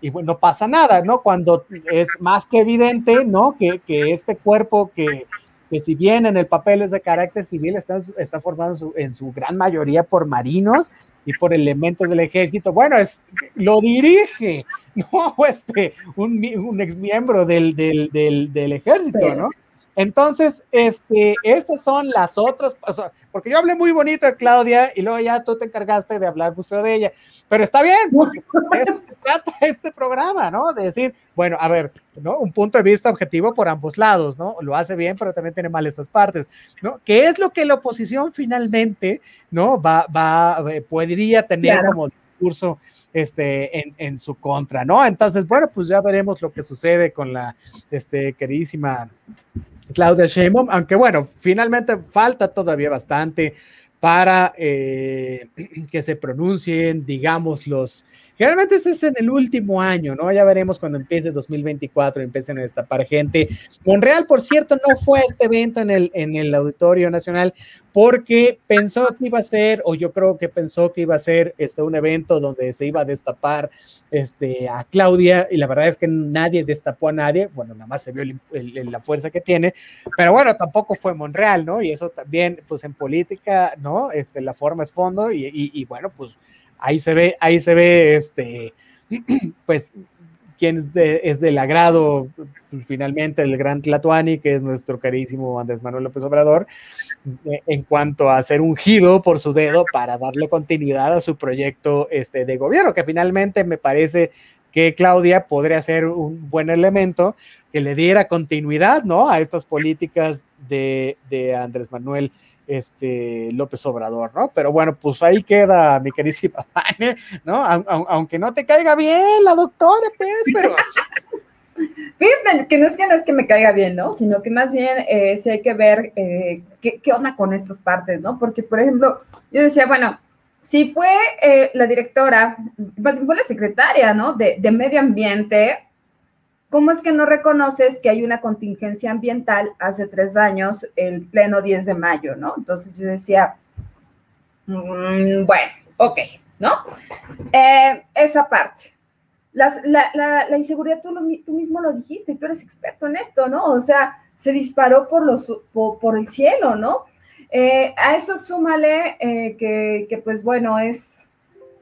y bueno, no pasa nada, ¿no? Cuando es más que evidente, ¿no? Que, que este cuerpo que, que, si bien en el papel es de carácter civil, está, está formado en su, en su, gran mayoría por marinos y por elementos del ejército, bueno, es, lo dirige, ¿no? Este, un, un ex miembro del, del, del, del ejército, ¿no? Entonces, este, estas son las otras, o sea, porque yo hablé muy bonito de Claudia y luego ya tú te encargaste de hablar mucho de ella, pero está bien, trata este programa, ¿no? De decir, bueno, a ver, ¿no? Un punto de vista objetivo por ambos lados, ¿no? Lo hace bien, pero también tiene mal estas partes, ¿no? ¿Qué es lo que la oposición finalmente, ¿no? Va, va, eh, podría tener como discurso este, en, en, su contra, ¿no? Entonces, bueno, pues ya veremos lo que sucede con la este, queridísima Claudia Sheinbaum, aunque bueno, finalmente falta todavía bastante para eh, que se pronuncien, digamos, los, Generalmente eso es en el último año, ¿no? Ya veremos cuando empiece 2024, empiecen a destapar gente. Monreal, por cierto, no fue a este evento en el, en el Auditorio Nacional porque pensó que iba a ser, o yo creo que pensó que iba a ser este, un evento donde se iba a destapar este, a Claudia, y la verdad es que nadie destapó a nadie, bueno, nada más se vio la fuerza que tiene, pero bueno, tampoco fue Monreal, ¿no? Y eso también, pues en política, ¿no? Este, la forma es fondo, y, y, y bueno, pues ahí se ve, ahí se ve, este, pues, quien es, del agrado, pues, finalmente, el gran Tlatuani, que es nuestro carísimo Andrés Manuel López Obrador, eh, en cuanto a ser ungido por su dedo para darle continuidad a su proyecto este, de gobierno, que finalmente me parece que Claudia podría ser un buen elemento que le diera continuidad, ¿no? A estas políticas de, de Andrés Manuel este, López Obrador, ¿no? Pero bueno, pues ahí queda mi queridísima ¿no? Aunque no te caiga bien la doctora, pues, pero... Fíjate que no es que no es que me caiga bien, ¿no? Sino que más bien eh, hay que ver eh, qué, qué, onda con estas partes, ¿no? Porque, por ejemplo, yo decía, bueno, si fue eh, la directora, pues fue la secretaria, ¿no? De, de medio ambiente, ¿Cómo es que no reconoces que hay una contingencia ambiental hace tres años, el pleno 10 de mayo, ¿no? Entonces yo decía, mmm, bueno, ok, ¿no? Eh, esa parte. La, inseguridad, tú, mismo lo dijiste, tú eres experto en esto, ¿no? O sea, se disparó por, el cielo, ¿no? Eh, a eso súmale eh, que, pues bueno, es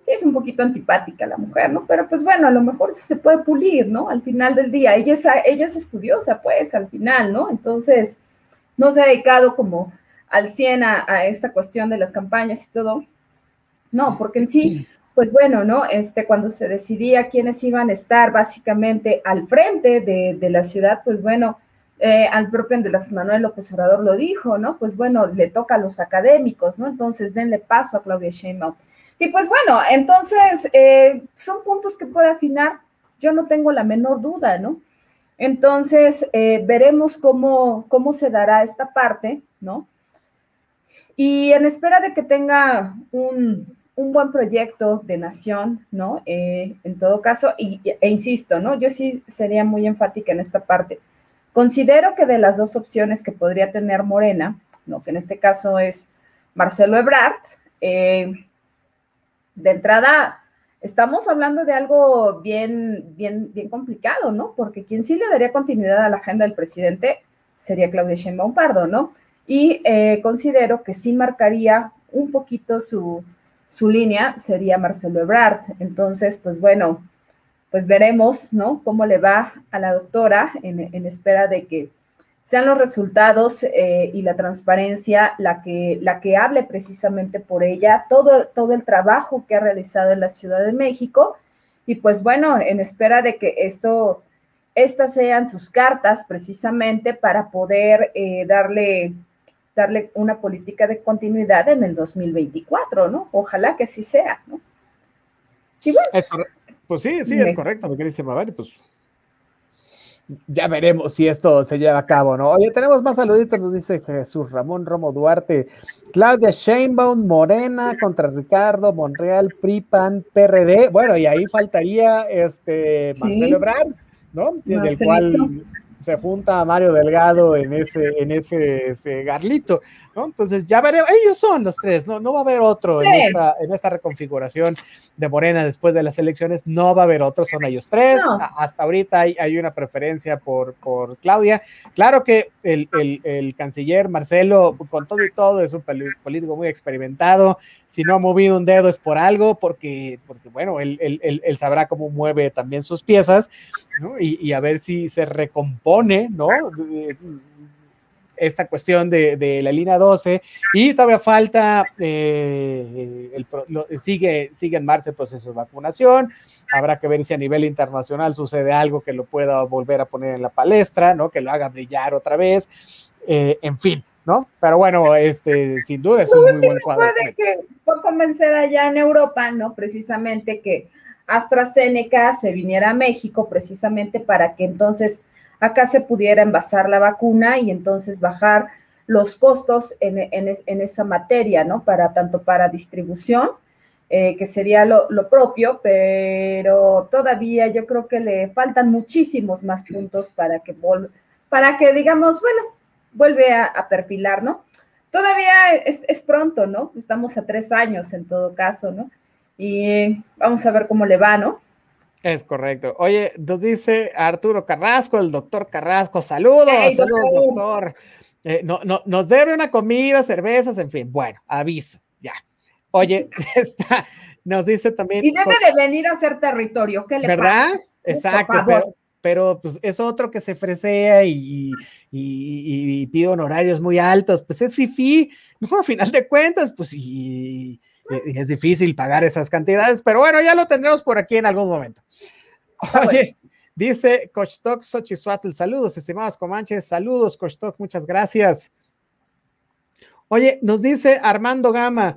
sí es un poquito antipática la mujer, ¿no? Pero pues bueno, a lo mejor se puede pulir, ¿no? Al final del día, ella es, ella es estudiosa, pues, al final, ¿no? Entonces, no se ha dedicado como al 100 a, a, esta cuestión de las campañas y todo. No, porque en sí, pues bueno, ¿no? Este, cuando se decidía quiénes iban a estar básicamente al frente de, de la ciudad, pues bueno, eh, al propio Andrés Manuel López Obrador lo dijo, ¿no? Pues bueno, le toca a los académicos, ¿no? Entonces denle paso a Claudia Sheinbaum. Y pues bueno, entonces eh, son puntos que puede afinar, yo no tengo la menor duda, ¿no? Entonces, eh, veremos cómo, cómo se dará esta parte, ¿no? Y en espera de que tenga un, un buen proyecto de nación, ¿no? Eh, en todo caso, y, e insisto, ¿no? Yo sí sería muy enfática en esta parte. Considero que de las dos opciones que podría tener Morena, ¿no? Que en este caso es Marcelo Ebrard, eh, de entrada, estamos hablando de algo bien, bien, bien complicado, ¿no? Porque quien sí le daría continuidad a la agenda del presidente sería Claudia Sheinbaum Pardo, ¿no? Y eh, considero que sí marcaría un poquito su, su línea, sería Marcelo Ebrard. Entonces, pues bueno, pues veremos, ¿no? Cómo le va a la doctora en, en espera de que sean los resultados eh, y la transparencia la que, la que hable precisamente por ella, todo, todo el trabajo que ha realizado en la Ciudad de México. Y pues bueno, en espera de que esto, estas sean sus cartas precisamente para poder eh, darle, darle una política de continuidad en el 2024, ¿no? Ojalá que así sea, ¿no? Y bueno, es, pues sí, sí, es correcto, mi querida Mavari, pues ya veremos si esto se lleva a cabo, ¿no? Oye, tenemos más saluditos, nos dice Jesús Ramón Romo Duarte, Claudia Sheinbaum, Morena contra Ricardo Monreal, PRIPAN, PRD, bueno, y ahí faltaría este Marcelo Ebrard, ¿no? Del cual se junta a Mario Delgado en ese, en ese este, garlito, ¿no? Entonces ya veremos, ellos son los tres, no, no va a haber otro en, esta, en, esta, reconfiguración de Morena después de las elecciones, no va a haber otro, son ellos tres, hasta ahorita hay, hay, una preferencia por, por Claudia, claro que el, el, el, canciller Marcelo, con todo y todo, es un político muy experimentado, si no ha movido un dedo es por algo, porque, porque bueno, él, él, él sabrá cómo mueve también sus piezas, ¿no? y, y a ver si se recompone, ¿no? Esta cuestión de, de, la línea 12 y todavía falta, eh, el, lo, sigue, sigue en marcha el proceso de vacunación, habrá que ver si a nivel internacional sucede algo que lo pueda volver a poner en la palestra, ¿no? que lo haga brillar otra vez, eh, en fin, ¿no? Pero bueno, este, sin duda es un muy buen cuadro. De que fue convencer allá en Europa, ¿no? Precisamente que AstraZeneca se viniera a México precisamente para que entonces acá se pudiera envasar la vacuna y entonces bajar los costos en, en, en esa materia, ¿no? Para tanto para distribución, eh, que sería lo, lo, propio, pero todavía yo creo que le faltan muchísimos más puntos para que, para que digamos, bueno, vuelve a, a perfilar, ¿no? Todavía es, es, pronto, ¿no? Estamos a tres años en todo caso, ¿no? Y vamos a ver cómo le va, ¿no? Es correcto. Oye, nos dice Arturo Carrasco, el doctor Carrasco, saludos, hey, saludos, doctor. Eh, no, no, nos debe una comida, cervezas, en fin. Bueno, aviso, ya. Oye, está, nos dice también. Y debe de venir a hacer territorio, ¿qué le ¿verdad? pasa? Exacto, pero, pero pues es otro que se fresea y, y, y, pide honorarios muy altos, pues es fifi, no, a final de cuentas, pues y, y, es difícil pagar esas cantidades, pero bueno, ya lo tendremos por aquí en algún momento. Oye, dice Cochtoc Xochisuatl, saludos, estimados Comanches, saludos, Cochtoc, muchas gracias. Oye, nos dice Armando Gama,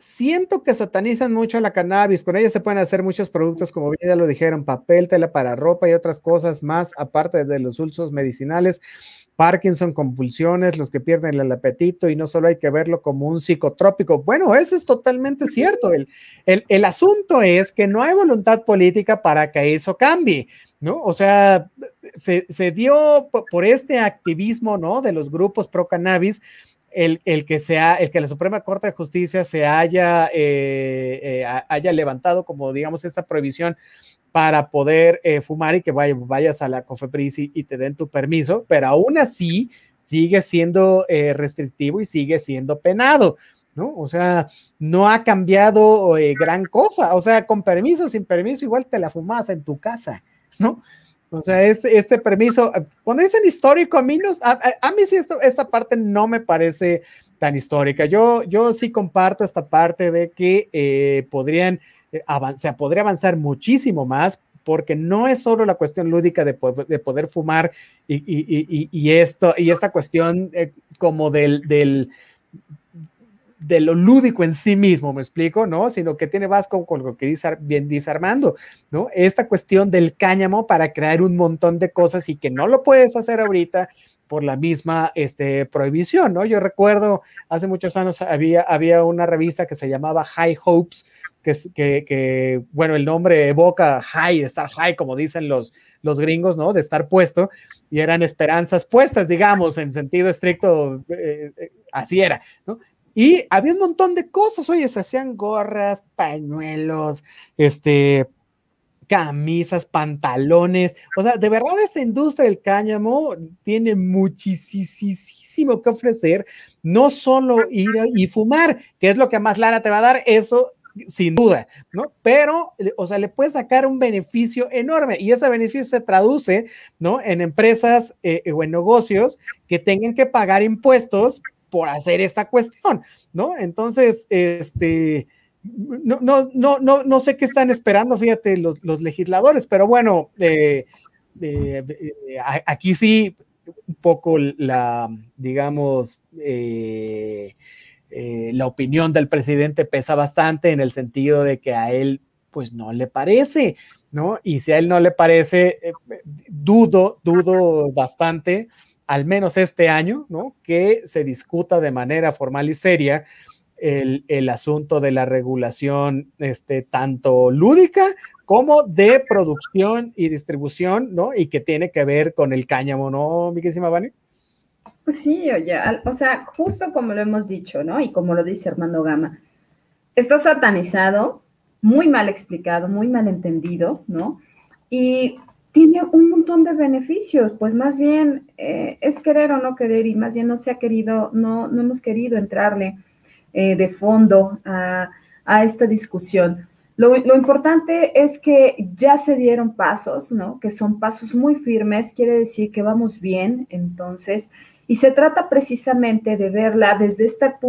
siento que satanizan mucho la cannabis, con ella se pueden hacer muchos productos, como bien ya lo dijeron, papel, tela para ropa y otras cosas más, aparte de los usos medicinales. Parkinson, compulsiones, los que pierden el apetito y no solo hay que verlo como un psicotrópico. Bueno, eso es totalmente cierto. El, el, el asunto es que no hay voluntad política para que eso cambie, ¿no? O sea, se, se dio por este activismo, ¿no? De los grupos pro cannabis. El, el, que sea, el que la Suprema Corte de Justicia se haya, eh, eh, haya levantado como, digamos, esta prohibición para poder eh, fumar y que vaya, vayas a la COFEPRIS y, te den tu permiso, pero aún así sigue siendo eh, restrictivo y sigue siendo penado, ¿no? O sea, no ha cambiado eh, gran cosa, o sea, con permiso, sin permiso, igual te la fumas en tu casa, ¿no? O sea, este, este permiso, cuando dicen histórico, a mí, no, a, mí sí esto, esta parte no me parece tan histórica. Yo, yo sí comparto esta parte de que podrían avanzar, podría avanzar muchísimo más porque no es solo la cuestión lúdica de, de poder fumar y, esto, y esta cuestión eh, como del, de lo lúdico en sí mismo, me explico, ¿no? Sino que tiene más con, lo que dice, bien dice Armando, ¿no? Esta cuestión del cáñamo para crear un montón de cosas y que no lo puedes hacer ahorita por la misma este, prohibición, ¿no? Yo recuerdo hace muchos años había, había una revista que se llamaba High Hopes, que, que, bueno, el nombre evoca high, estar high, como dicen los, los gringos, ¿no? De estar puesto, y eran esperanzas puestas, digamos, en sentido estricto, eh, eh, así era, ¿no? Y había un montón de cosas, oye, se hacían gorras, pañuelos, este, camisas, pantalones. O sea, de verdad esta industria del cáñamo tiene muchísimo que ofrecer, no solo ir y fumar, que es lo que más lana te va a dar, eso sin duda, ¿no? Pero, o sea, le puedes sacar un beneficio enorme y ese beneficio se traduce, ¿no? En empresas eh, o en negocios que tengan que pagar impuestos por hacer esta cuestión, ¿no? Entonces, este, no, no, no, no, no sé qué están esperando, fíjate, los, legisladores, pero bueno, eh, eh, eh, aquí sí, un poco la, digamos, eh, la opinión del presidente pesa bastante en el sentido de que a él, pues no le parece, ¿no? Y si a él no le parece, eh, dudo, dudo bastante, al menos este año, ¿no? Que se discuta de manera formal y seria el, el, asunto de la regulación, este, tanto lúdica como de producción y distribución, ¿no? Y que tiene que ver con el cáñamo, ¿no, mi querida Vani? Pues sí, oye, o sea, justo como lo hemos dicho, ¿no? Y como lo dice Armando Gama, está satanizado, muy mal explicado, muy mal entendido, ¿no? Y tiene un montón de beneficios, pues más bien eh, es querer o no querer y más bien no se ha querido, no, no hemos querido entrarle eh, de fondo a, a esta discusión. Lo, lo, importante es que ya se dieron pasos, ¿no? Que son pasos muy firmes, quiere decir que vamos bien, entonces, y se trata precisamente de verla desde esta,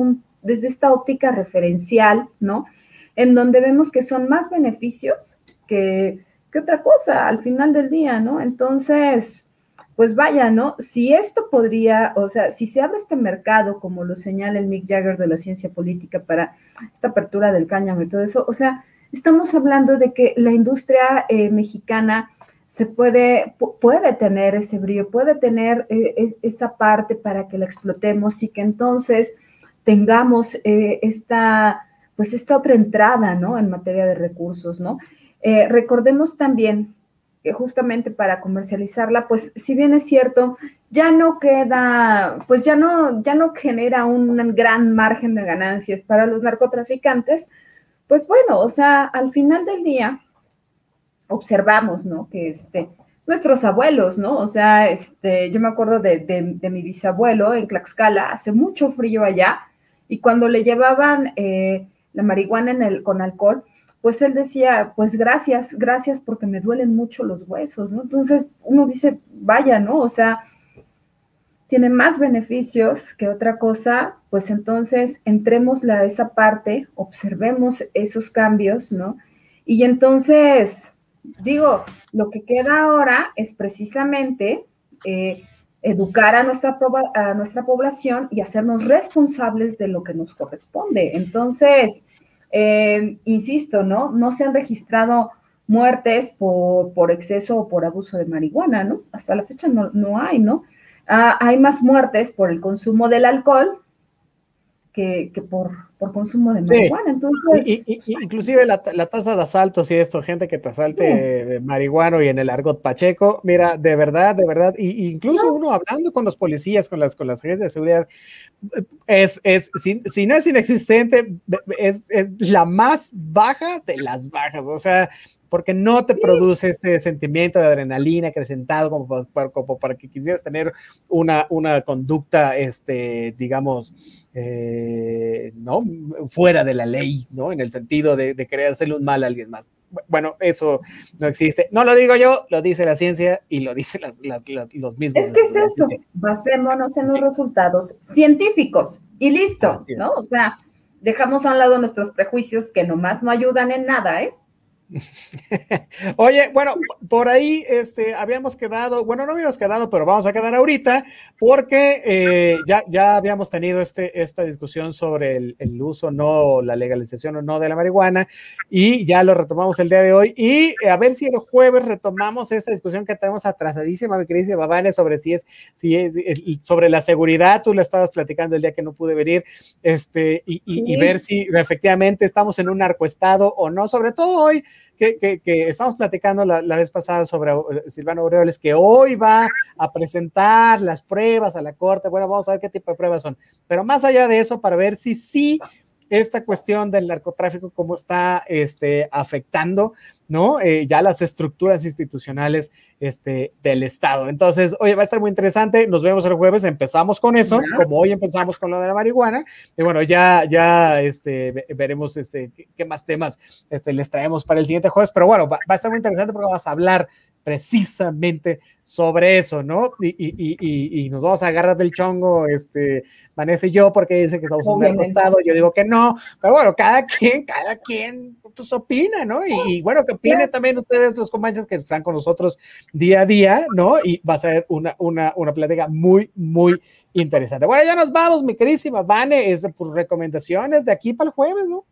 desde esta óptica referencial, ¿no? En donde vemos que son más beneficios que, que otra cosa al final del día, ¿no? Entonces, pues vaya, ¿no? Si esto podría, o sea, si se abre este mercado, como lo señala el Mick Jagger de la ciencia política para esta apertura del cáñamo y todo eso, o sea, estamos hablando de que la industria eh, mexicana se puede, puede tener ese brillo, puede tener eh, esa parte para que la explotemos y que entonces tengamos eh, esta, pues esta otra entrada, ¿no? En materia de recursos, ¿no? Eh, recordemos también que justamente para comercializarla, pues si bien es cierto, ya no queda, pues ya no, ya no genera un gran margen de ganancias para los narcotraficantes, pues bueno, o sea, al final del día, observamos, ¿no? Que este, nuestros abuelos, ¿no? O sea, este, yo me acuerdo de, de, mi bisabuelo en Tlaxcala, hace mucho frío allá, y cuando le llevaban eh, la marihuana con alcohol, pues él decía, pues gracias, gracias porque me duelen mucho los huesos, ¿no? Entonces uno dice, vaya, ¿no? O sea, tiene más beneficios que otra cosa, pues entonces entremos a esa parte, observemos esos cambios, ¿no? Y entonces, Digo, lo que queda ahora es precisamente eh, educar a nuestra, a nuestra población y hacernos responsables de lo que nos corresponde. Entonces, eh, insisto, ¿no? No se han registrado muertes por, por, exceso o por abuso de marihuana, ¿no? Hasta la fecha no, hay, ¿no? Ah, hay más muertes por el consumo del alcohol que, por, por, consumo de marihuana. Entonces, inclusive la, tasa de asaltos y esto, gente que te asalte marihuano y en el argot pacheco, mira, de verdad, de verdad, y, incluso uno hablando con los policías, con las, con las agencias de seguridad, es, es si, si no es inexistente, es, es la más baja de las bajas, o sea, porque no te produce este sentimiento de adrenalina acrecentado como para, como para que quisieras tener una, una conducta, este, digamos, eh, ¿no? Fuera de la ley, ¿no? En el sentido de, de, querer hacerle un mal a alguien más. Bueno, eso no existe. No lo digo yo, lo dice la ciencia y lo dicen las, las, los mismos. Es que es eso, basémonos en los resultados científicos y listo, ¿no? O sea, dejamos a un lado nuestros prejuicios que nomás no ayudan en nada, ¿eh? Oye, bueno, por ahí este, habíamos quedado, bueno, no habíamos quedado, pero vamos a quedar ahorita porque eh, ya, ya habíamos tenido este, esta discusión sobre el, el, uso, no, la legalización o no de la marihuana y ya lo retomamos el día de hoy y a ver si el jueves retomamos esta discusión que tenemos atrasadísima, mi querida Babane, sobre si es, si es, sobre la seguridad, tú la estabas platicando el día que no pude venir, este, y, y, sí. y ver si efectivamente estamos en un narcoestado o no, sobre todo hoy que, estamos platicando la, la, vez pasada sobre eh, Silvano Aureoles, que hoy va a presentar las pruebas a la corte. Bueno, vamos a ver qué tipo de pruebas son. Pero más allá de eso, para ver si sí esta cuestión del narcotráfico, cómo está este, afectando, ¿no? Eh, ya las estructuras institucionales este, del Estado. Entonces, oye, va a estar muy interesante. Nos vemos el jueves. Empezamos con eso, ¿Ya? como hoy empezamos con lo de la marihuana. Y bueno, ya, ya este, veremos este, qué más temas este, les traemos para el siguiente jueves. Pero bueno, va, va a estar muy interesante porque vamos a hablar precisamente sobre eso, ¿no? Y, y, y, y, nos vamos a agarrar del chongo, este, Vanessa y yo, porque dice que estamos en un estado, yo digo que no, pero bueno, cada quien, cada quien, pues opina, ¿no? Y, bueno, que opinen también ustedes, los comanches que están con nosotros día a día, ¿no? Y va a ser una, una, una plática muy, muy interesante. Bueno, ya nos vamos, mi querísima Vane, es por recomendaciones de aquí para el jueves, ¿no?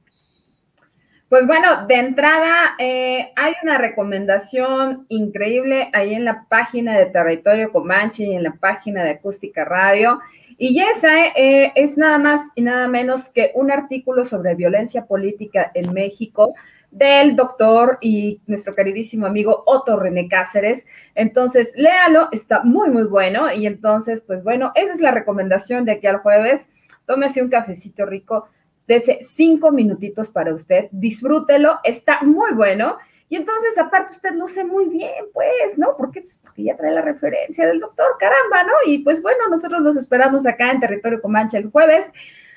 Pues bueno, de entrada eh, hay una recomendación increíble ahí en la página de Territorio Comanche y en la página de Acústica Radio. Y esa eh, es nada más y nada menos que un artículo sobre violencia política en México del doctor y nuestro queridísimo amigo Otto René Cáceres. Entonces, léalo, está muy, muy bueno. Y entonces, pues bueno, esa es la recomendación de aquí al jueves. Tómese un cafecito rico Dese cinco minutitos para usted, disfrútelo, está muy bueno. Y entonces, aparte, usted luce muy bien, pues, ¿no? ¿Por qué? Pues porque ya trae la referencia del doctor, caramba, ¿no? Y pues bueno, nosotros los esperamos acá en Territorio Comanche el jueves.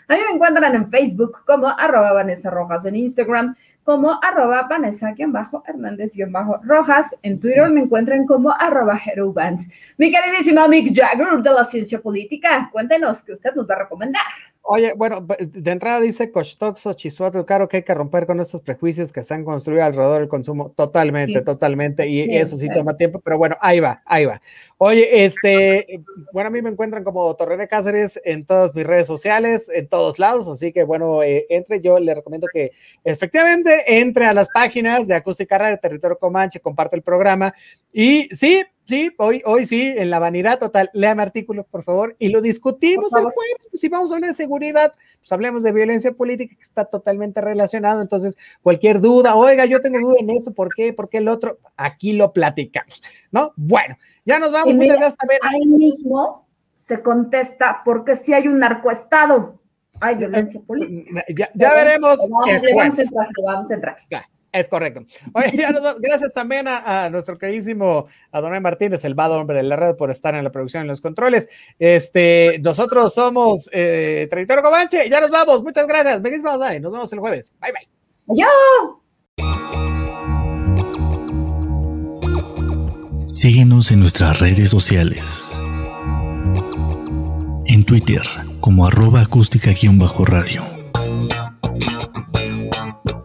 A mí me encuentran en Facebook como arroba Vanessa Rojas, en Instagram como arroba Vanessa-Hernández-Rojas. En Twitter me encuentran como arroba Herubans. Mi queridísima Mick Jagger de la ciencia política, cuéntenos qué usted nos va a recomendar. Oye, bueno, de entrada dice Cochtoxo, Chisuato, Caro, que hay que romper con estos prejuicios que se han construido alrededor del consumo. Totalmente, totalmente. Y eso sí toma tiempo, pero bueno, ahí va, ahí va. Oye, este, bueno, a mí me encuentran como Torrene Cáceres en todas mis redes sociales, en todos lados. Así que bueno, eh, entre, yo le recomiendo que efectivamente entre a las páginas de Acústica Radio Territorio Comanche, comparte el programa. Y sí, Sí, hoy, hoy sí, en la vanidad total. Léame artículo, por favor, y lo discutimos el jueves. Pues, si vamos a hablar de seguridad, pues hablemos de violencia política, que está totalmente relacionado. Entonces, cualquier duda, oiga, yo tengo duda en esto, ¿por qué? ¿Por qué el otro? Aquí lo platicamos, ¿no? Bueno, ya nos vamos. Muchas gracias. Ahí mismo se contesta, porque si hay un narcoestado, hay violencia política. Ya, veremos. Vamos, a entrar, vamos a entrar. Es correcto. Oye, gracias también a, nuestro queridísimo Adonai Martínez, el vado hombre de la red, por estar en la producción y los controles. Este, nosotros somos eh, Territorio Comanche. Ya nos vamos. Muchas gracias. Feliz Nos vemos el jueves. Bye, bye. Adiós. Síguenos en nuestras redes sociales. En Twitter como arroba acústica-radio